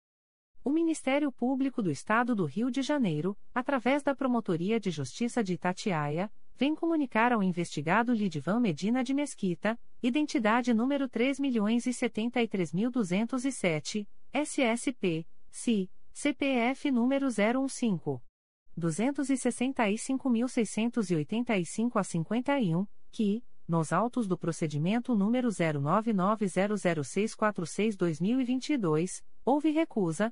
O Ministério Público do Estado do Rio de Janeiro, através da Promotoria de Justiça de Itatiaia, vem comunicar ao investigado Lidivan Medina de Mesquita, identidade número 3.073.207, SSP, CI, CPF número 015. 265.685 a 51, que, nos autos do procedimento número 09900646-2022, houve recusa,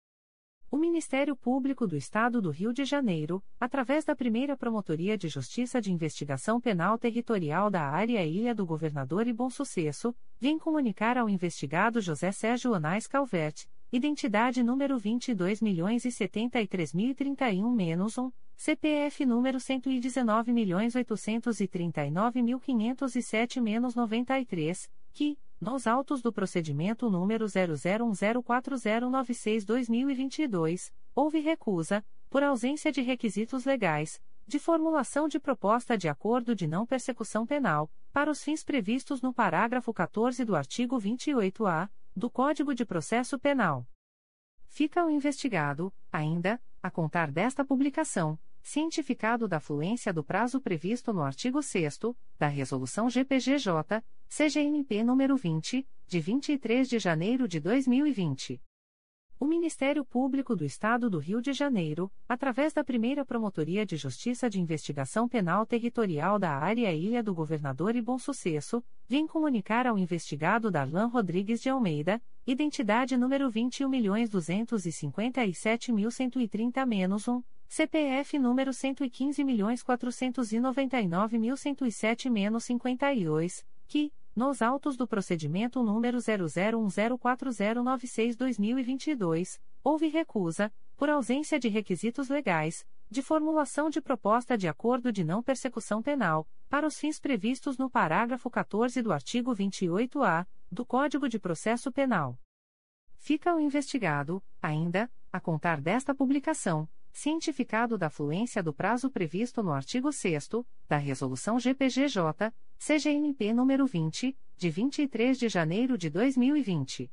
O Ministério Público do Estado do Rio de Janeiro, através da primeira Promotoria de Justiça de Investigação Penal Territorial da Área Ilha do Governador e Bom Sucesso, vem comunicar ao investigado José Sérgio Anais Calvert, identidade número 22.073.031-1, CPF número 119.839.507-93, que, nos autos do procedimento número 00104096-2022, houve recusa, por ausência de requisitos legais, de formulação de proposta de acordo de não persecução penal, para os fins previstos no parágrafo 14 do artigo 28-A do Código de Processo Penal. Fica o investigado, ainda, a contar desta publicação cientificado da fluência do prazo previsto no artigo 6 da Resolução GPGJ, CGNP nº 20, de 23 de janeiro de 2020. O Ministério Público do Estado do Rio de Janeiro, através da primeira Promotoria de Justiça de Investigação Penal Territorial da Área Ilha do Governador e Bom Sucesso, vem comunicar ao investigado Darlan Rodrigues de Almeida, identidade número 21.257.130-1, CPF número 115.499.107-52, que, nos autos do procedimento número 00104096-2022, houve recusa, por ausência de requisitos legais, de formulação de proposta de acordo de não persecução penal, para os fins previstos no parágrafo 14 do artigo 28-A do Código de Processo Penal. Fica o investigado, ainda, a contar desta publicação, cientificado da fluência do prazo previsto no artigo 6 da Resolução GPGJ, CGNP nº 20, de 23 de janeiro de 2020.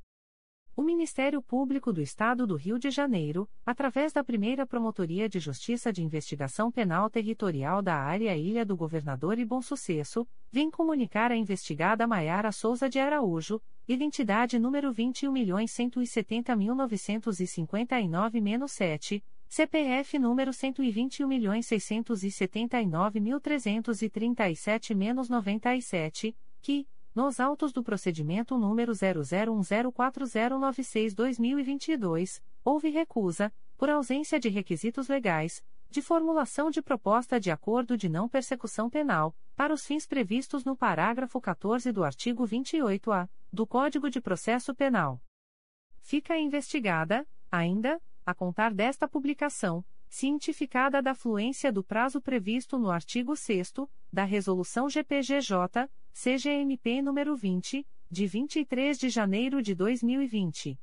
O Ministério Público do Estado do Rio de Janeiro, através da primeira Promotoria de Justiça de Investigação Penal Territorial da Área Ilha do Governador e Bom Sucesso, vem comunicar a investigada Maiara Souza de Araújo, identidade número 21.170.959-7, CPF número 121.679.337-97, que, nos autos do procedimento número 00104096-2022, houve recusa, por ausência de requisitos legais, de formulação de proposta de acordo de não persecução penal, para os fins previstos no parágrafo 14 do artigo 28-A do Código de Processo Penal. Fica investigada, ainda, a contar desta publicação, cientificada da fluência do prazo previsto no artigo 6 da Resolução GPGJ, CGMP nº 20, de 23 de janeiro de 2020.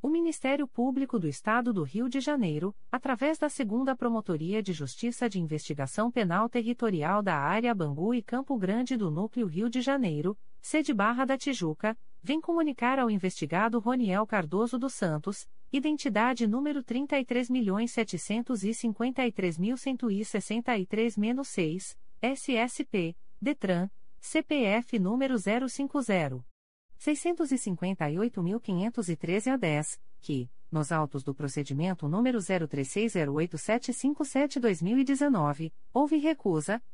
O Ministério Público do Estado do Rio de Janeiro, através da Segunda Promotoria de Justiça de Investigação Penal Territorial da Área Bangu e Campo Grande do Núcleo Rio de Janeiro, sede Barra da Tijuca, vem comunicar ao investigado Roniel Cardoso dos Santos, identidade número 33.753.163-6, SSP, DETRAN, CPF número 050. 658.513 a 10, que, nos autos do procedimento número 03608757-2019, houve recusa,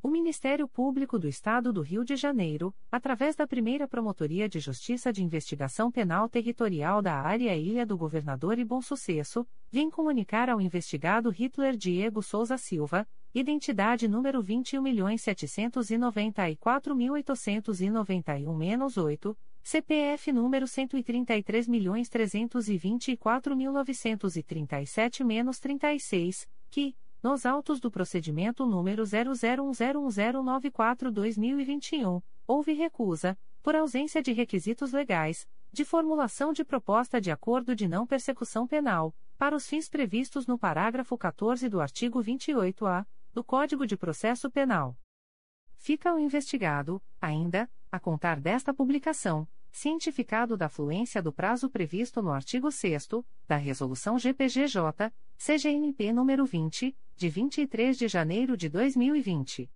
O Ministério Público do Estado do Rio de Janeiro, através da primeira Promotoria de Justiça de Investigação Penal Territorial da Área Ilha do Governador e Bom Sucesso, vem comunicar ao investigado Hitler Diego Souza Silva, identidade número 21.794.891-8, CPF número 133.324.937-36, que, nos autos do procedimento número 00101094-2021, houve recusa, por ausência de requisitos legais, de formulação de proposta de acordo de não persecução penal, para os fins previstos no parágrafo 14 do artigo 28-A do Código de Processo Penal. Fica o investigado, ainda, a contar desta publicação cientificado da fluência do prazo previsto no artigo 6 da Resolução GPGJ, CGNP nº 20, de 23 de janeiro de 2020.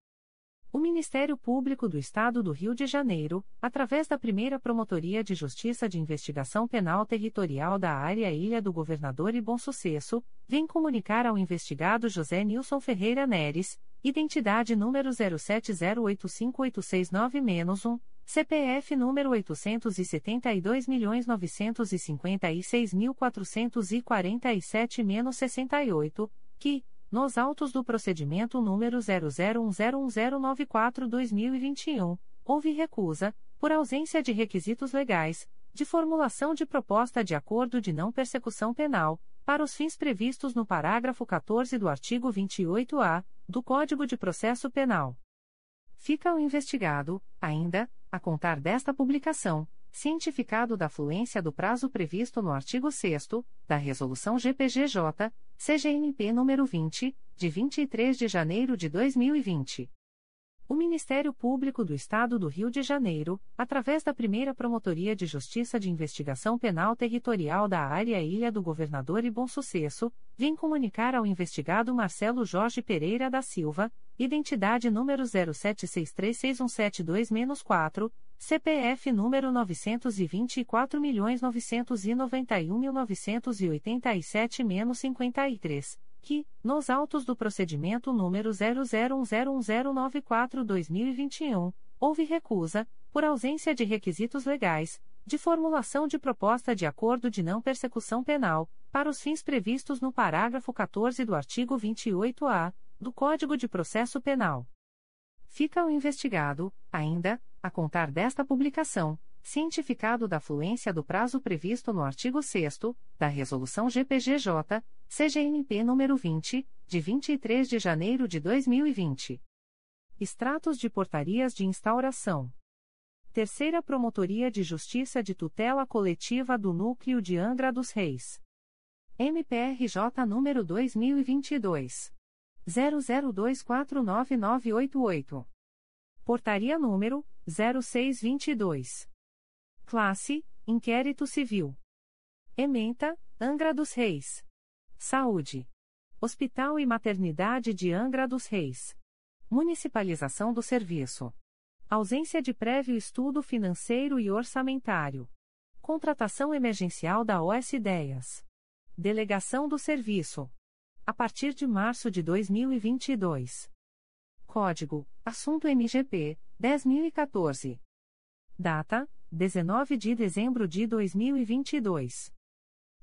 O Ministério Público do Estado do Rio de Janeiro, através da primeira Promotoria de Justiça de Investigação Penal Territorial da Área Ilha do Governador e Bom Sucesso, vem comunicar ao investigado José Nilson Ferreira Neres, identidade número 07085869-1, CPF número 872.256.447-68, que, nos autos do procedimento número 00101094-2021, houve recusa, por ausência de requisitos legais, de formulação de proposta de acordo de não persecução penal, para os fins previstos no parágrafo 14 do artigo 28-A do Código de Processo Penal. Fica o investigado, ainda, a contar desta publicação, cientificado da fluência do prazo previsto no artigo 6 da Resolução GPGJ, CGNP nº 20, de 23 de janeiro de 2020. O Ministério Público do Estado do Rio de Janeiro, através da primeira Promotoria de Justiça de Investigação Penal Territorial da Área Ilha do Governador e Bom Sucesso, vem comunicar ao investigado Marcelo Jorge Pereira da Silva, identidade número 07636172-4, CPF número 924.991.987-53 que, nos autos do procedimento número 00101094-2021, houve recusa, por ausência de requisitos legais, de formulação de proposta de acordo de não persecução penal, para os fins previstos no parágrafo 14 do artigo 28-A do Código de Processo Penal. Fica o investigado, ainda, a contar desta publicação cientificado da fluência do prazo previsto no artigo 6 da Resolução GPGJ, CGNP nº 20, de 23 de janeiro de 2020. Extratos de portarias de instauração. Terceira Promotoria de Justiça de Tutela Coletiva do Núcleo de Angra dos Reis. MPRJ número 2022 00249988. Portaria número 0622. Classe: Inquérito Civil. Ementa: Angra dos Reis. Saúde. Hospital e Maternidade de Angra dos Reis. Municipalização do serviço. Ausência de prévio estudo financeiro e orçamentário. Contratação emergencial da OS Ideias. Delegação do serviço. A partir de março de 2022. Código: Assunto MGP 10014. Data: 19 de dezembro de 2022.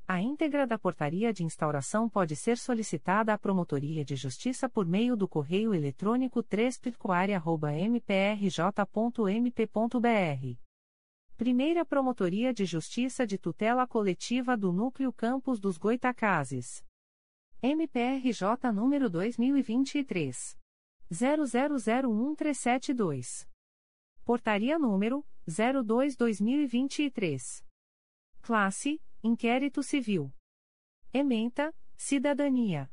A íntegra da portaria de instauração pode ser solicitada à Promotoria de Justiça por meio do correio eletrônico 3 mprj.mp.br. Primeira Promotoria de Justiça de Tutela Coletiva do Núcleo Campos dos Goitacazes. MPRJ número 2023 00011372. Portaria número 02/2023. Classe: Inquérito Civil. Ementa: Cidadania.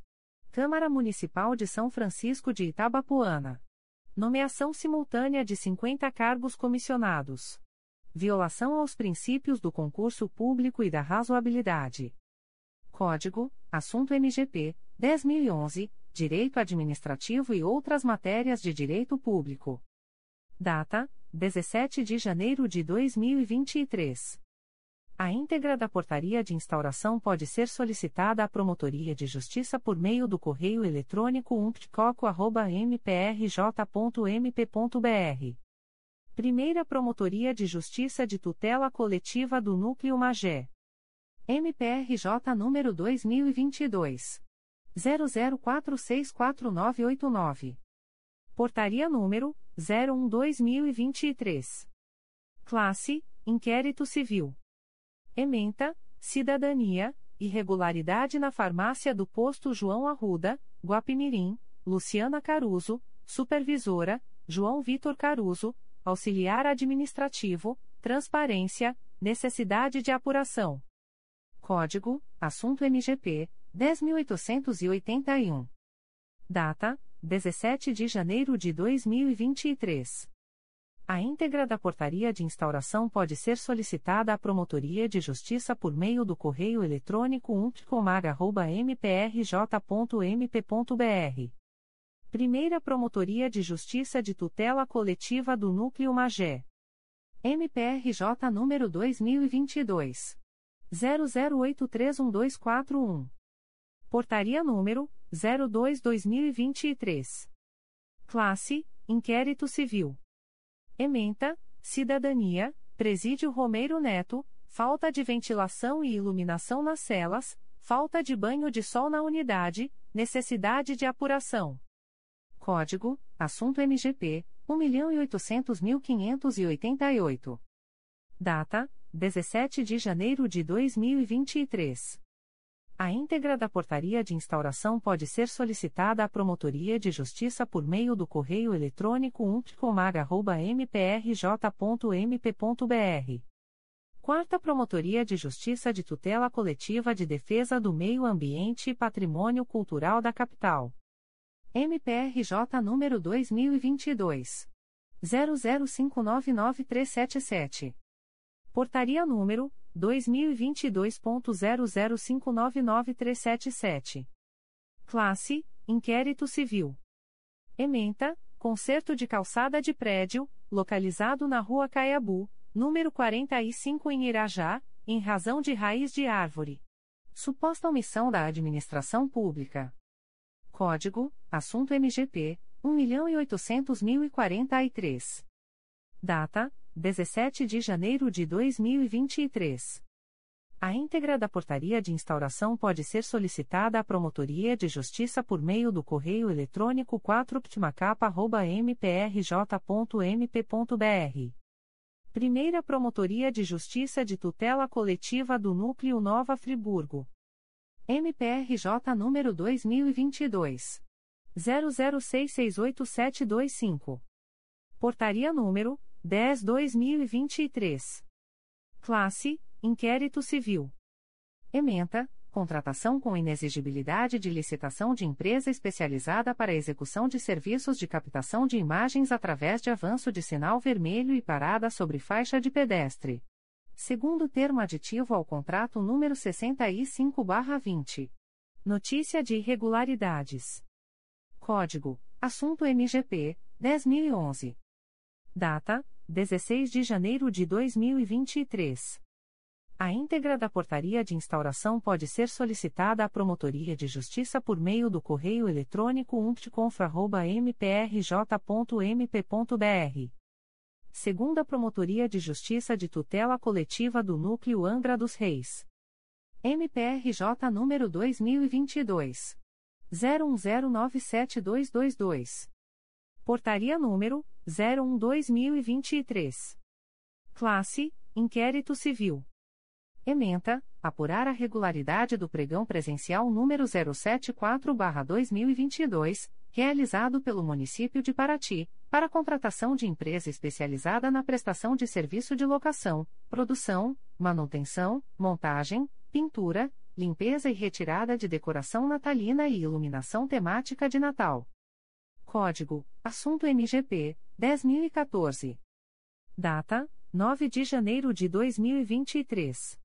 Câmara Municipal de São Francisco de Itabapoana. Nomeação simultânea de 50 cargos comissionados. Violação aos princípios do concurso público e da razoabilidade. Código: Assunto MGP 10011, Direito Administrativo e outras matérias de direito público. Data: 17 de janeiro de 2023. A íntegra da portaria de instauração pode ser solicitada à Promotoria de Justiça por meio do correio eletrônico umptcoco.mprj.mp.br. Primeira Promotoria de Justiça de Tutela Coletiva do Núcleo Magé. MPRJ número 2022. 00464989. Portaria número 01-2023. Classe: Inquérito Civil. Ementa, Cidadania, Irregularidade na Farmácia do Posto João Arruda, Guapimirim, Luciana Caruso, Supervisora, João Vitor Caruso, Auxiliar Administrativo, Transparência, Necessidade de Apuração. Código, Assunto MGP, 10.881. Data, 17 de janeiro de 2023. A íntegra da portaria de instauração pode ser solicitada à Promotoria de Justiça por meio do correio eletrônico umptcomag.mprj.mp.br. Primeira Promotoria de Justiça de Tutela Coletiva do Núcleo Magé. MPRJ número 2022. 00831241. Portaria número 02-2023. Classe: Inquérito Civil. Ementa, Cidadania, Presídio Romeiro Neto, falta de ventilação e iluminação nas celas, falta de banho de sol na unidade, necessidade de apuração. Código: Assunto MGP 1.800.588. Data: 17 de janeiro de 2023. A íntegra da portaria de instauração pode ser solicitada à Promotoria de Justiça por meio do correio eletrônico umptcomag.mprj.mp.br. Quarta Promotoria de Justiça de Tutela Coletiva de Defesa do Meio Ambiente e Patrimônio Cultural da Capital. MPRJ número 2022. 00599377. Portaria número 2022.00599377. Classe: Inquérito Civil. Ementa: Conserto de calçada de prédio, localizado na Rua Caiabu, número 45 em Irajá, em razão de raiz de árvore. Suposta omissão da administração pública. Código: Assunto MGP 1.800.043. Data: 17 de janeiro de 2023. A íntegra da portaria de instauração pode ser solicitada à Promotoria de Justiça por meio do correio eletrônico 4ptmacapa.mprj.mp.br. Primeira Promotoria de Justiça de Tutela Coletiva do Núcleo Nova Friburgo. MPRJ número 2022. 00668725. Portaria número 10-2023. Classe: Inquérito Civil. Ementa: Contratação com inexigibilidade de licitação de empresa especializada para execução de serviços de captação de imagens através de avanço de sinal vermelho e parada sobre faixa de pedestre. Segundo termo aditivo ao contrato número 65-20. Notícia de irregularidades. Código: Assunto MGP 10011. Data: 16 de janeiro de 2023. A íntegra da portaria de instauração pode ser solicitada à Promotoria de Justiça por meio do correio eletrônico umptconfra.mprj.mp.br. Segunda Promotoria de Justiça de Tutela Coletiva do Núcleo Angra dos Reis. MPRJ número 2022. 01097222. Portaria número 01/2023. Classe: Inquérito Civil. Ementa: apurar a regularidade do pregão presencial número 074/2022, realizado pelo município de Paraty, para contratação de empresa especializada na prestação de serviço de locação, produção, manutenção, montagem, pintura, limpeza e retirada de decoração natalina e iluminação temática de Natal. Código: Assunto MGP 10014. Data: 9 de janeiro de 2023.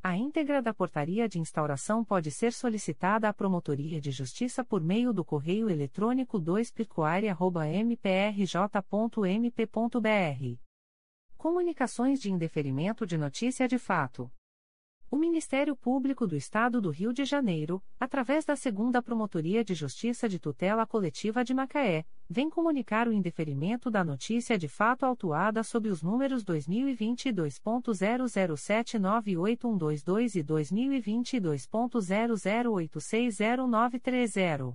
A íntegra da portaria de instauração pode ser solicitada à Promotoria de Justiça por meio do correio eletrônico 2 mprj.mp.br Comunicações de indeferimento de notícia de fato. O Ministério Público do Estado do Rio de Janeiro, através da Segunda Promotoria de Justiça de Tutela Coletiva de Macaé, vem comunicar o indeferimento da notícia de fato autuada sob os números 2022.00798122 e 2022.00860930.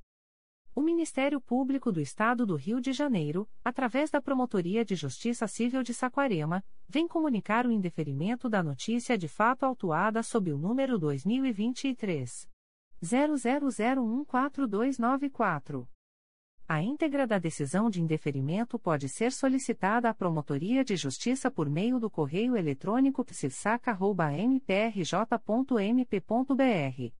O Ministério Público do Estado do Rio de Janeiro, através da Promotoria de Justiça Civil de Saquarema, vem comunicar o indeferimento da notícia de fato autuada sob o número 2023 00014294. A íntegra da decisão de indeferimento pode ser solicitada à Promotoria de Justiça por meio do correio eletrônico psirsaca.mprj.mp.br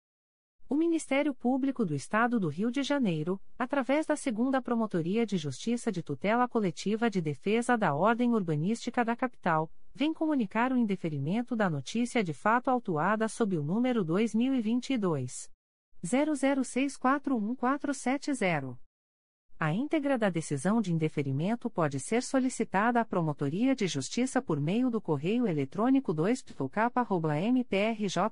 O Ministério Público do Estado do Rio de Janeiro, através da Segunda Promotoria de Justiça de Tutela Coletiva de Defesa da Ordem Urbanística da Capital, vem comunicar o indeferimento da notícia de fato autuada sob o número 2022 00641470. A íntegra da decisão de indeferimento pode ser solicitada à Promotoria de Justiça por meio do correio eletrônico 2 mprj.mp.br.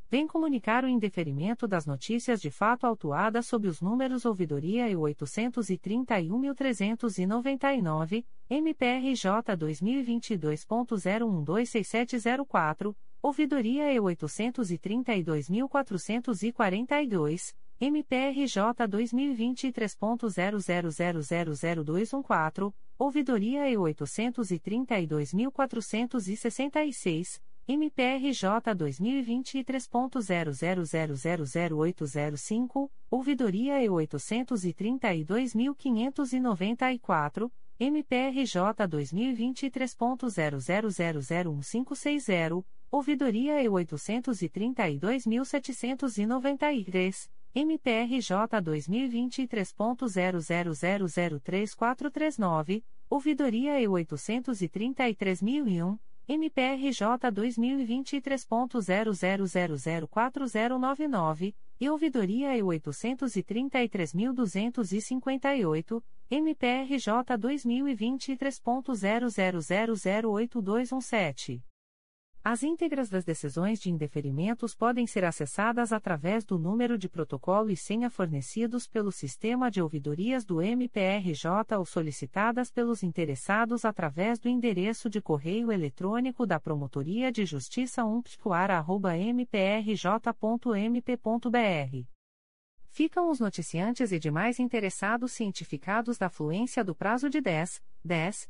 vem comunicar o indeferimento das notícias de fato autuadas sob os números Ouvidoria e 831.399, MPRJ 2022.01126704, Ouvidoria e 832.442, MPRJ 2023.00000214, Ouvidoria e 832.466, MPRJ 2023.00000805, Ouvidoria e 832.594, MPRJ 2023.00001560, Ouvidoria e 832.793, MPRJ 2023.00003439, Ouvidoria e 833.001, MPRJ 2023.00004099, e Ouvidoria e 833.258, MPRJ 2023.00008217. As íntegras das decisões de indeferimentos podem ser acessadas através do número de protocolo e senha fornecidos pelo sistema de ouvidorias do MPRJ ou solicitadas pelos interessados através do endereço de correio eletrônico da Promotoria de Justiça umpticoar.mprj.mp.br. Ficam os noticiantes e demais interessados cientificados da fluência do prazo de 10, 10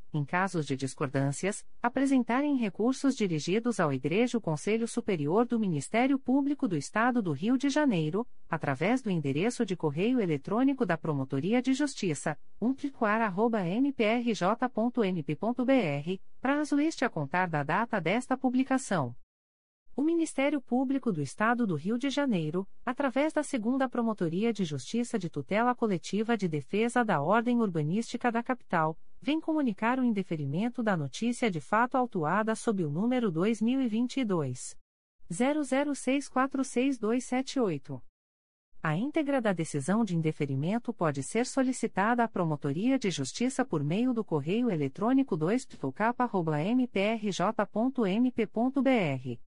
em casos de discordâncias, apresentarem recursos dirigidos ao Igreja Conselho Superior do Ministério Público do Estado do Rio de Janeiro, através do endereço de correio eletrônico da Promotoria de Justiça, umplicoar.mprj.mp.br, prazo este a contar da data desta publicação. O Ministério Público do Estado do Rio de Janeiro, através da Segunda Promotoria de Justiça de Tutela Coletiva de Defesa da Ordem Urbanística da Capital, vem comunicar o indeferimento da notícia de fato autuada sob o número 2022 00646278. A íntegra da decisão de indeferimento pode ser solicitada à Promotoria de Justiça por meio do correio eletrônico 2 mprj.mp.br.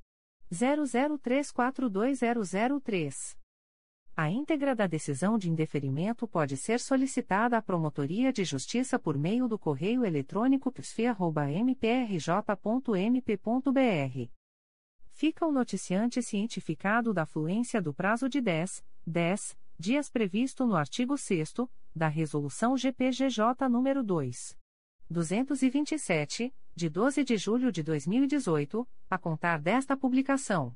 00342003. A íntegra da decisão de indeferimento pode ser solicitada à Promotoria de Justiça por meio do correio eletrônico psf.mprj.mp.br fica o noticiante cientificado da fluência do prazo de 10, 10 dias previsto no artigo 6 da Resolução GPGJ nº 2. 227, de 12 de julho de 2018, a contar desta publicação.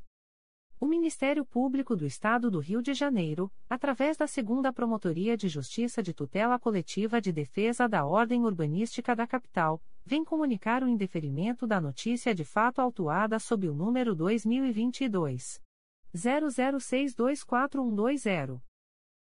O Ministério Público do Estado do Rio de Janeiro, através da Segunda Promotoria de Justiça de Tutela Coletiva de Defesa da Ordem Urbanística da Capital, vem comunicar o indeferimento da notícia de fato autuada sob o número 2022 00624120.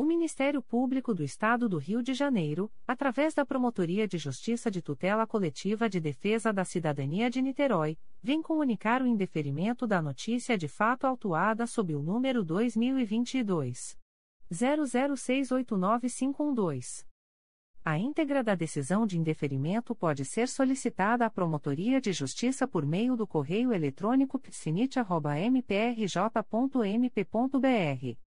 O Ministério Público do Estado do Rio de Janeiro, através da Promotoria de Justiça de Tutela Coletiva de Defesa da Cidadania de Niterói, vem comunicar o indeferimento da notícia de fato autuada sob o número 2022 00689512. A íntegra da decisão de indeferimento pode ser solicitada à Promotoria de Justiça por meio do correio eletrônico psinit.mprj.mp.br.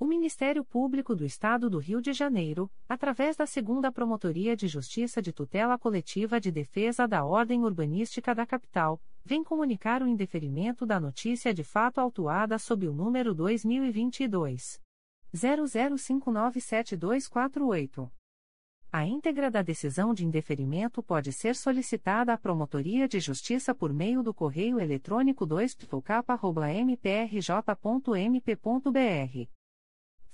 O Ministério Público do Estado do Rio de Janeiro, através da Segunda Promotoria de Justiça de Tutela Coletiva de Defesa da Ordem Urbanística da Capital, vem comunicar o indeferimento da notícia de fato autuada sob o número 2022 00597248. A íntegra da decisão de indeferimento pode ser solicitada à Promotoria de Justiça por meio do correio eletrônico 2 mprj.mp.br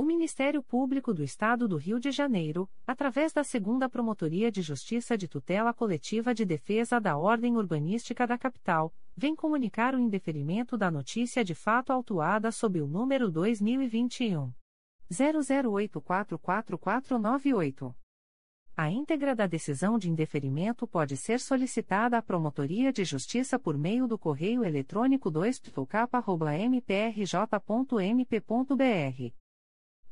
O Ministério Público do Estado do Rio de Janeiro, através da Segunda Promotoria de Justiça de Tutela Coletiva de Defesa da Ordem Urbanística da Capital, vem comunicar o indeferimento da notícia de fato autuada sob o número 2021 00844498. A íntegra da decisão de indeferimento pode ser solicitada à Promotoria de Justiça por meio do correio eletrônico 2 mprj.mp.br.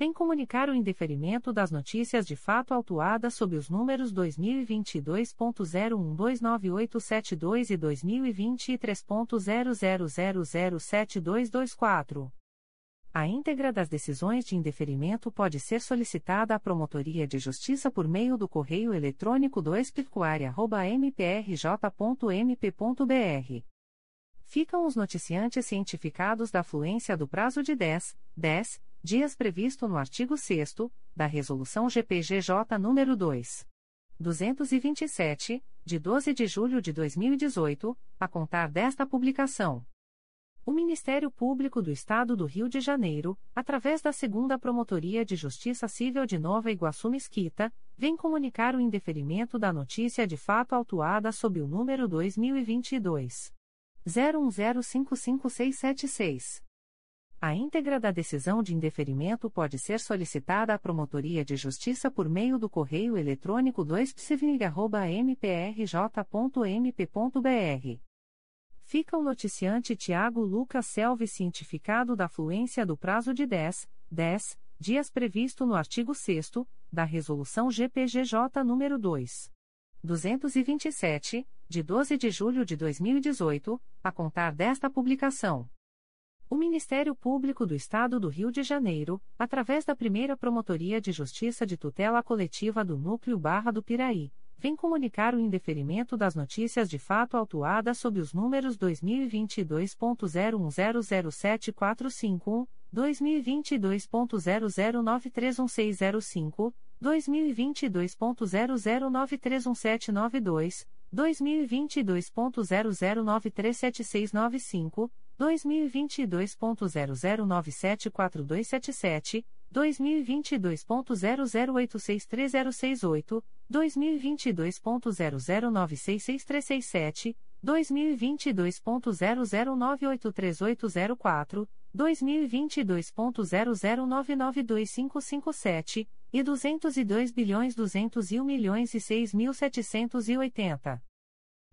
vem comunicar o indeferimento das notícias de fato autuadas sob os números 2022.01298872 e 2023.00007224. A íntegra das decisões de indeferimento pode ser solicitada à Promotoria de Justiça por meio do correio eletrônico 2 mprj.mp.br. Ficam os noticiantes cientificados da fluência do prazo de 10, 10 dias previsto no artigo 6 da Resolução GPGJ nº 2. 227, de 12 de julho de 2018, a contar desta publicação. O Ministério Público do Estado do Rio de Janeiro, através da Segunda Promotoria de Justiça Civil de Nova Iguaçu Mesquita, vem comunicar o indeferimento da notícia de fato autuada sob o número 2022 01055676. A íntegra da decisão de indeferimento pode ser solicitada à Promotoria de Justiça por meio do correio eletrônico 2psivnig.mprj.mp.br. Fica o noticiante Tiago Lucas Selvi cientificado da fluência do prazo de 10, 10 dias previsto no artigo 6 da Resolução GPGJ nº 2. 227, de 12 de julho de 2018, a contar desta publicação. O Ministério Público do Estado do Rio de Janeiro, através da primeira Promotoria de Justiça de Tutela Coletiva do Núcleo Barra do Piraí, vem comunicar o indeferimento das notícias de fato autuadas sob os números 2022.01007451, 2022.00931605, 2022.00931792, 2022.00937695, 2022.00974277, 2022.00863068, 2022.00966367, 2022.00983804, 2022.00992557 e 202 bilhões 201 milhões e 6.780.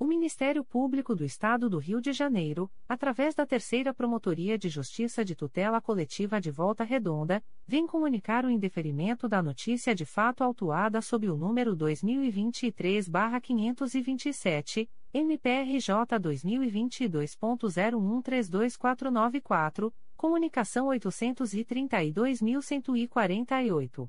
O Ministério Público do Estado do Rio de Janeiro, através da Terceira Promotoria de Justiça de Tutela Coletiva de Volta Redonda, vem comunicar o indeferimento da notícia de fato autuada sob o número 2023-527, MPRJ 2022.01322494, comunicação 832.148.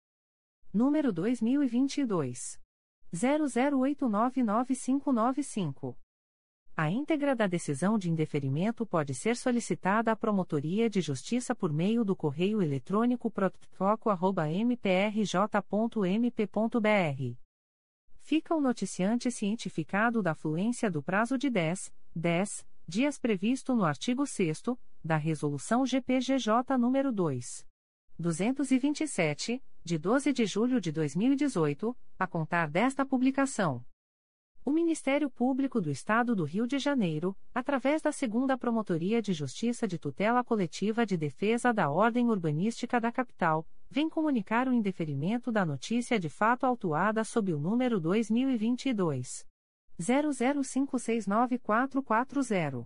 número 2022 00899595. A íntegra da decisão de indeferimento pode ser solicitada à Promotoria de Justiça por meio do correio eletrônico protfoco.mprj.mp.br. Fica o noticiante cientificado da fluência do prazo de 10, 10 dias previsto no artigo 6 da Resolução GPGJ nº 2. 227, de 12 de julho de 2018, a contar desta publicação. O Ministério Público do Estado do Rio de Janeiro, através da Segunda Promotoria de Justiça de Tutela Coletiva de Defesa da Ordem Urbanística da Capital, vem comunicar o indeferimento da notícia de fato autuada sob o número 2022 00569440.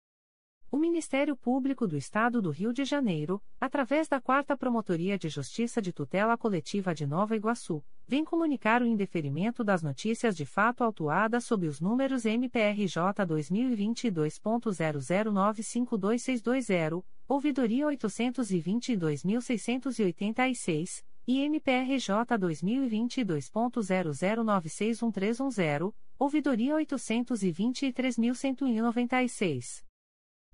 O Ministério Público do Estado do Rio de Janeiro, através da 4 Promotoria de Justiça de Tutela Coletiva de Nova Iguaçu, vem comunicar o indeferimento das notícias de fato autuadas sob os números MPRJ 2022.00952620, ouvidoria 822.686, e MPRJ 2022.00961310, ouvidoria 823.196.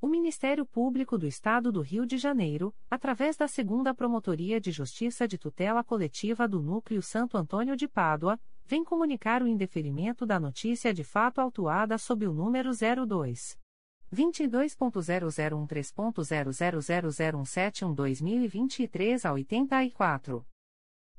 O Ministério Público do Estado do Rio de Janeiro, através da Segunda Promotoria de Justiça de Tutela Coletiva do Núcleo Santo Antônio de Pádua, vem comunicar o indeferimento da notícia de fato autuada sob o número 02 22.0013.0000171-2023 a 84.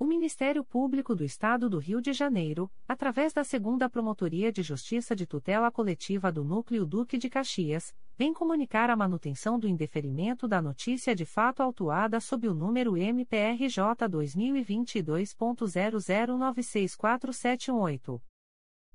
O Ministério Público do Estado do Rio de Janeiro, através da Segunda Promotoria de Justiça de Tutela Coletiva do Núcleo Duque de Caxias, vem comunicar a manutenção do indeferimento da notícia de fato autuada sob o número MPRJ 2022.00964718.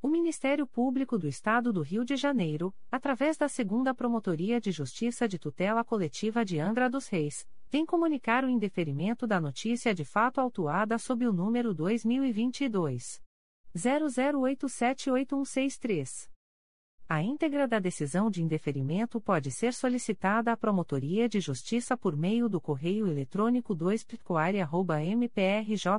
O Ministério Público do Estado do Rio de Janeiro, através da Segunda Promotoria de Justiça de Tutela Coletiva de Angra dos Reis, vem comunicar o indeferimento da notícia de fato autuada sob o número 2022 00878163. A íntegra da decisão de indeferimento pode ser solicitada à Promotoria de Justiça por meio do correio eletrônico 2 mprj.mp.br.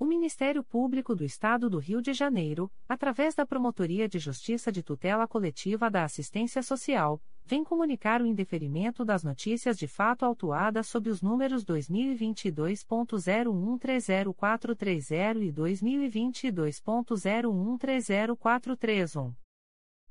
O Ministério Público do Estado do Rio de Janeiro, através da Promotoria de Justiça de Tutela Coletiva da Assistência Social, vem comunicar o indeferimento das notícias de fato autuadas sob os números 2022.01304330 e 2022.01304331.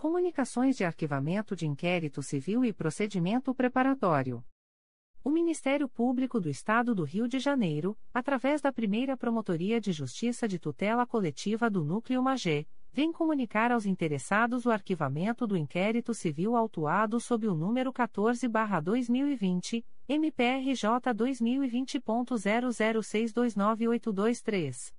Comunicações de Arquivamento de Inquérito Civil e Procedimento Preparatório. O Ministério Público do Estado do Rio de Janeiro, através da primeira Promotoria de Justiça de Tutela Coletiva do Núcleo Magé, vem comunicar aos interessados o arquivamento do inquérito civil autuado sob o número 14-2020, MPRJ 2020.00629823.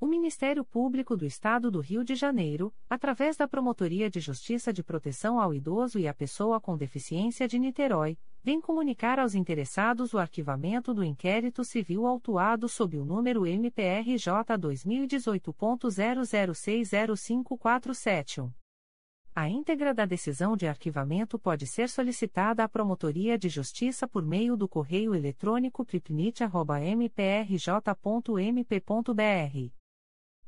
O Ministério Público do Estado do Rio de Janeiro, através da Promotoria de Justiça de Proteção ao Idoso e à Pessoa com Deficiência de Niterói, vem comunicar aos interessados o arquivamento do inquérito civil autuado sob o número MPRJ 2018.00605471. A íntegra da decisão de arquivamento pode ser solicitada à Promotoria de Justiça por meio do correio eletrônico pripnit.mprj.mp.br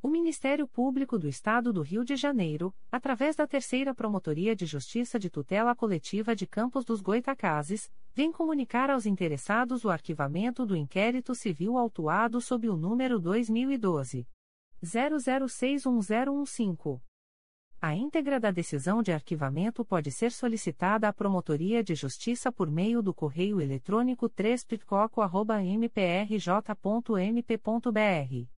O Ministério Público do Estado do Rio de Janeiro, através da Terceira Promotoria de Justiça de Tutela Coletiva de Campos dos Goitacazes, vem comunicar aos interessados o arquivamento do inquérito civil autuado sob o número 2012 00611015. A íntegra da decisão de arquivamento pode ser solicitada à Promotoria de Justiça por meio do correio eletrônico 3 mprj.mp.br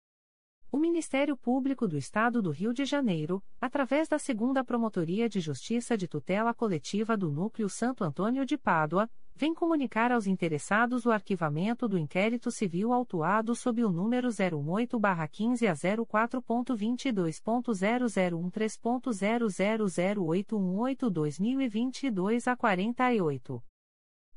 O Ministério Público do Estado do Rio de Janeiro, através da Segunda Promotoria de Justiça de Tutela Coletiva do Núcleo Santo Antônio de Pádua, vem comunicar aos interessados o arquivamento do inquérito civil autuado sob o número 018-15 a 04.22.0013.0008182-2022 a 48.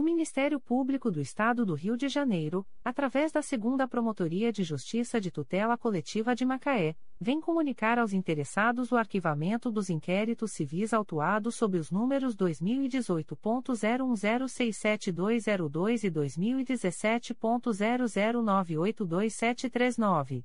O Ministério Público do Estado do Rio de Janeiro, através da Segunda Promotoria de Justiça de Tutela Coletiva de Macaé, vem comunicar aos interessados o arquivamento dos inquéritos civis autuados sob os números 2018.01067202 e 2017.00982739.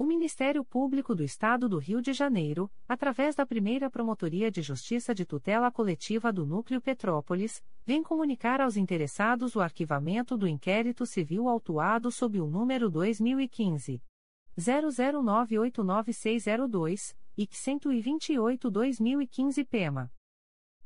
O Ministério Público do Estado do Rio de Janeiro, através da primeira Promotoria de Justiça de Tutela Coletiva do Núcleo Petrópolis, vem comunicar aos interessados o arquivamento do inquérito civil autuado sob o número 2015. 00989602 e 128-2015 PEMA.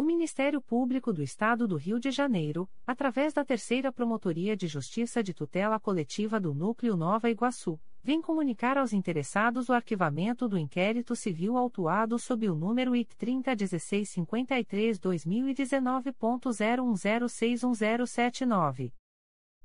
O Ministério Público do Estado do Rio de Janeiro, através da Terceira Promotoria de Justiça de Tutela Coletiva do Núcleo Nova Iguaçu, vem comunicar aos interessados o arquivamento do inquérito civil autuado sob o número IT 301653-2019.01061079.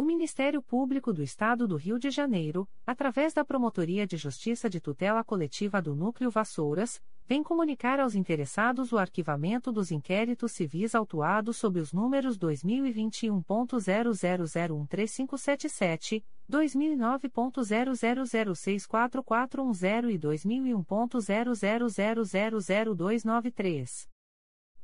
O Ministério Público do Estado do Rio de Janeiro, através da Promotoria de Justiça de Tutela Coletiva do Núcleo Vassouras, vem comunicar aos interessados o arquivamento dos inquéritos civis autuados sob os números 2021.00013577, 2009.00064410 e 2001.00000293.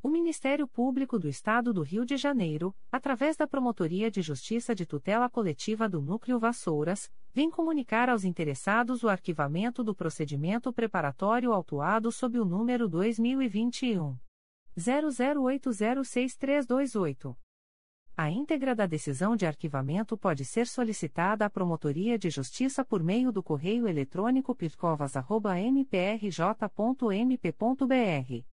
O Ministério Público do Estado do Rio de Janeiro, através da Promotoria de Justiça de Tutela Coletiva do Núcleo Vassouras, vem comunicar aos interessados o arquivamento do procedimento preparatório autuado sob o número 2021 00806328. A íntegra da decisão de arquivamento pode ser solicitada à Promotoria de Justiça por meio do correio eletrônico pircovas.mprj.mp.br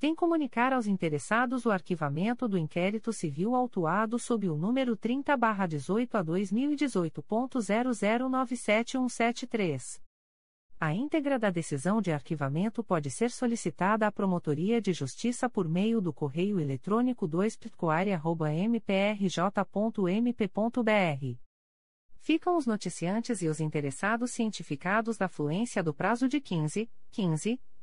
vem comunicar aos interessados o arquivamento do inquérito civil autuado sob o número 30-18 a 2018.00977173. A íntegra da decisão de arquivamento pode ser solicitada à Promotoria de Justiça por meio do correio eletrônico 2 mprj.mp.br. Ficam os noticiantes e os interessados cientificados da fluência do prazo de 15, 15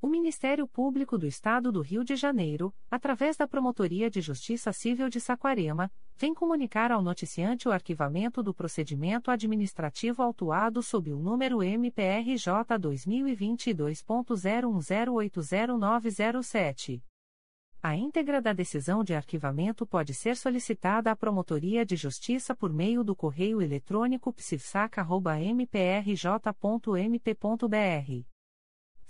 O Ministério Público do Estado do Rio de Janeiro, através da Promotoria de Justiça Civil de Saquarema, vem comunicar ao noticiante o arquivamento do procedimento administrativo autuado sob o número MPRJ 2022.01080907. A íntegra da decisão de arquivamento pode ser solicitada à Promotoria de Justiça por meio do correio eletrônico psifsac.mprj.mp.br.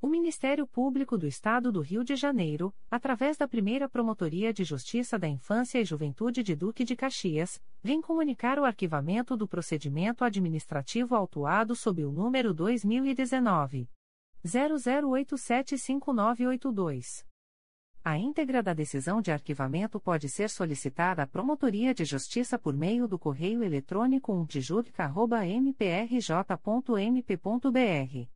O Ministério Público do Estado do Rio de Janeiro, através da primeira Promotoria de Justiça da Infância e Juventude de Duque de Caxias, vem comunicar o arquivamento do procedimento administrativo autuado sob o número 2019. 00875982. A íntegra da decisão de arquivamento pode ser solicitada à Promotoria de Justiça por meio do correio eletrônico umtjudica.mprj.mp.br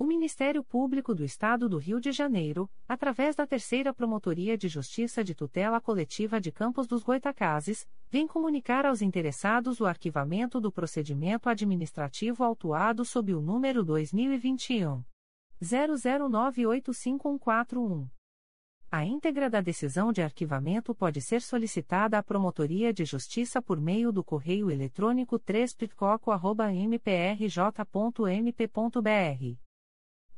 O Ministério Público do Estado do Rio de Janeiro, através da Terceira Promotoria de Justiça de Tutela Coletiva de Campos dos Goitacazes, vem comunicar aos interessados o arquivamento do procedimento administrativo autuado sob o número 2021 00985141. A íntegra da decisão de arquivamento pode ser solicitada à Promotoria de Justiça por meio do correio eletrônico 3 mprj.mp.br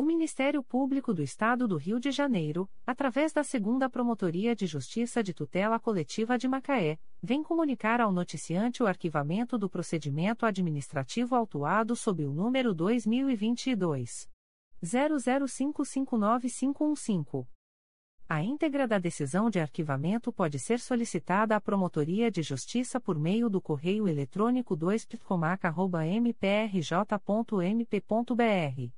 O Ministério Público do Estado do Rio de Janeiro, através da Segunda Promotoria de Justiça de Tutela Coletiva de Macaé, vem comunicar ao noticiante o arquivamento do procedimento administrativo autuado sob o número 2022 00559515. A íntegra da decisão de arquivamento pode ser solicitada à Promotoria de Justiça por meio do correio eletrônico 2pcomac.mprj.mp.br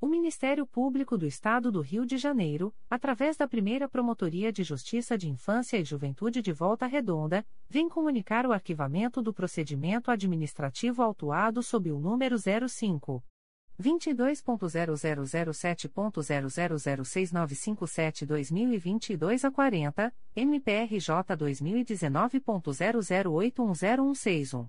O Ministério Público do Estado do Rio de Janeiro, através da primeira Promotoria de Justiça de Infância e Juventude de Volta Redonda, vem comunicar o arquivamento do procedimento administrativo autuado sob o número 05. 22.0007.0006957-2022 a 40, MPRJ 2019.00810161.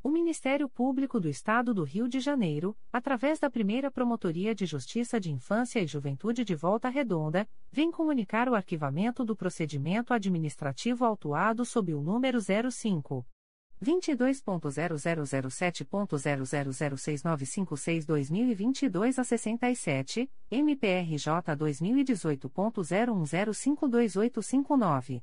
O Ministério Público do Estado do Rio de Janeiro, através da primeira Promotoria de Justiça de Infância e Juventude de Volta Redonda, vem comunicar o arquivamento do procedimento administrativo autuado sob o número 05. 22.0007.0006956-2022 a 67, MPRJ 2018.01052859.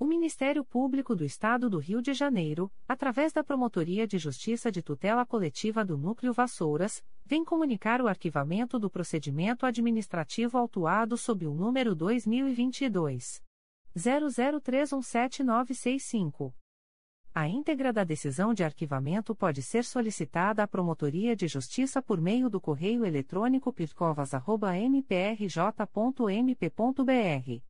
O Ministério Público do Estado do Rio de Janeiro, através da Promotoria de Justiça de Tutela Coletiva do Núcleo Vassouras, vem comunicar o arquivamento do procedimento administrativo autuado sob o número 2022 00317965. A íntegra da decisão de arquivamento pode ser solicitada à Promotoria de Justiça por meio do correio eletrônico pircovas.mprj.mp.br.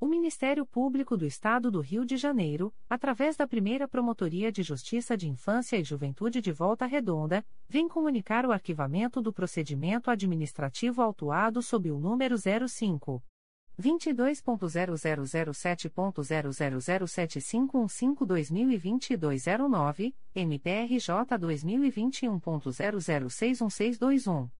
O Ministério Público do Estado do Rio de Janeiro, através da primeira Promotoria de Justiça de Infância e Juventude de Volta Redonda, vem comunicar o arquivamento do procedimento administrativo autuado sob o número 05. 22.0007.0007515-2022 MPRJ 2021.00616221.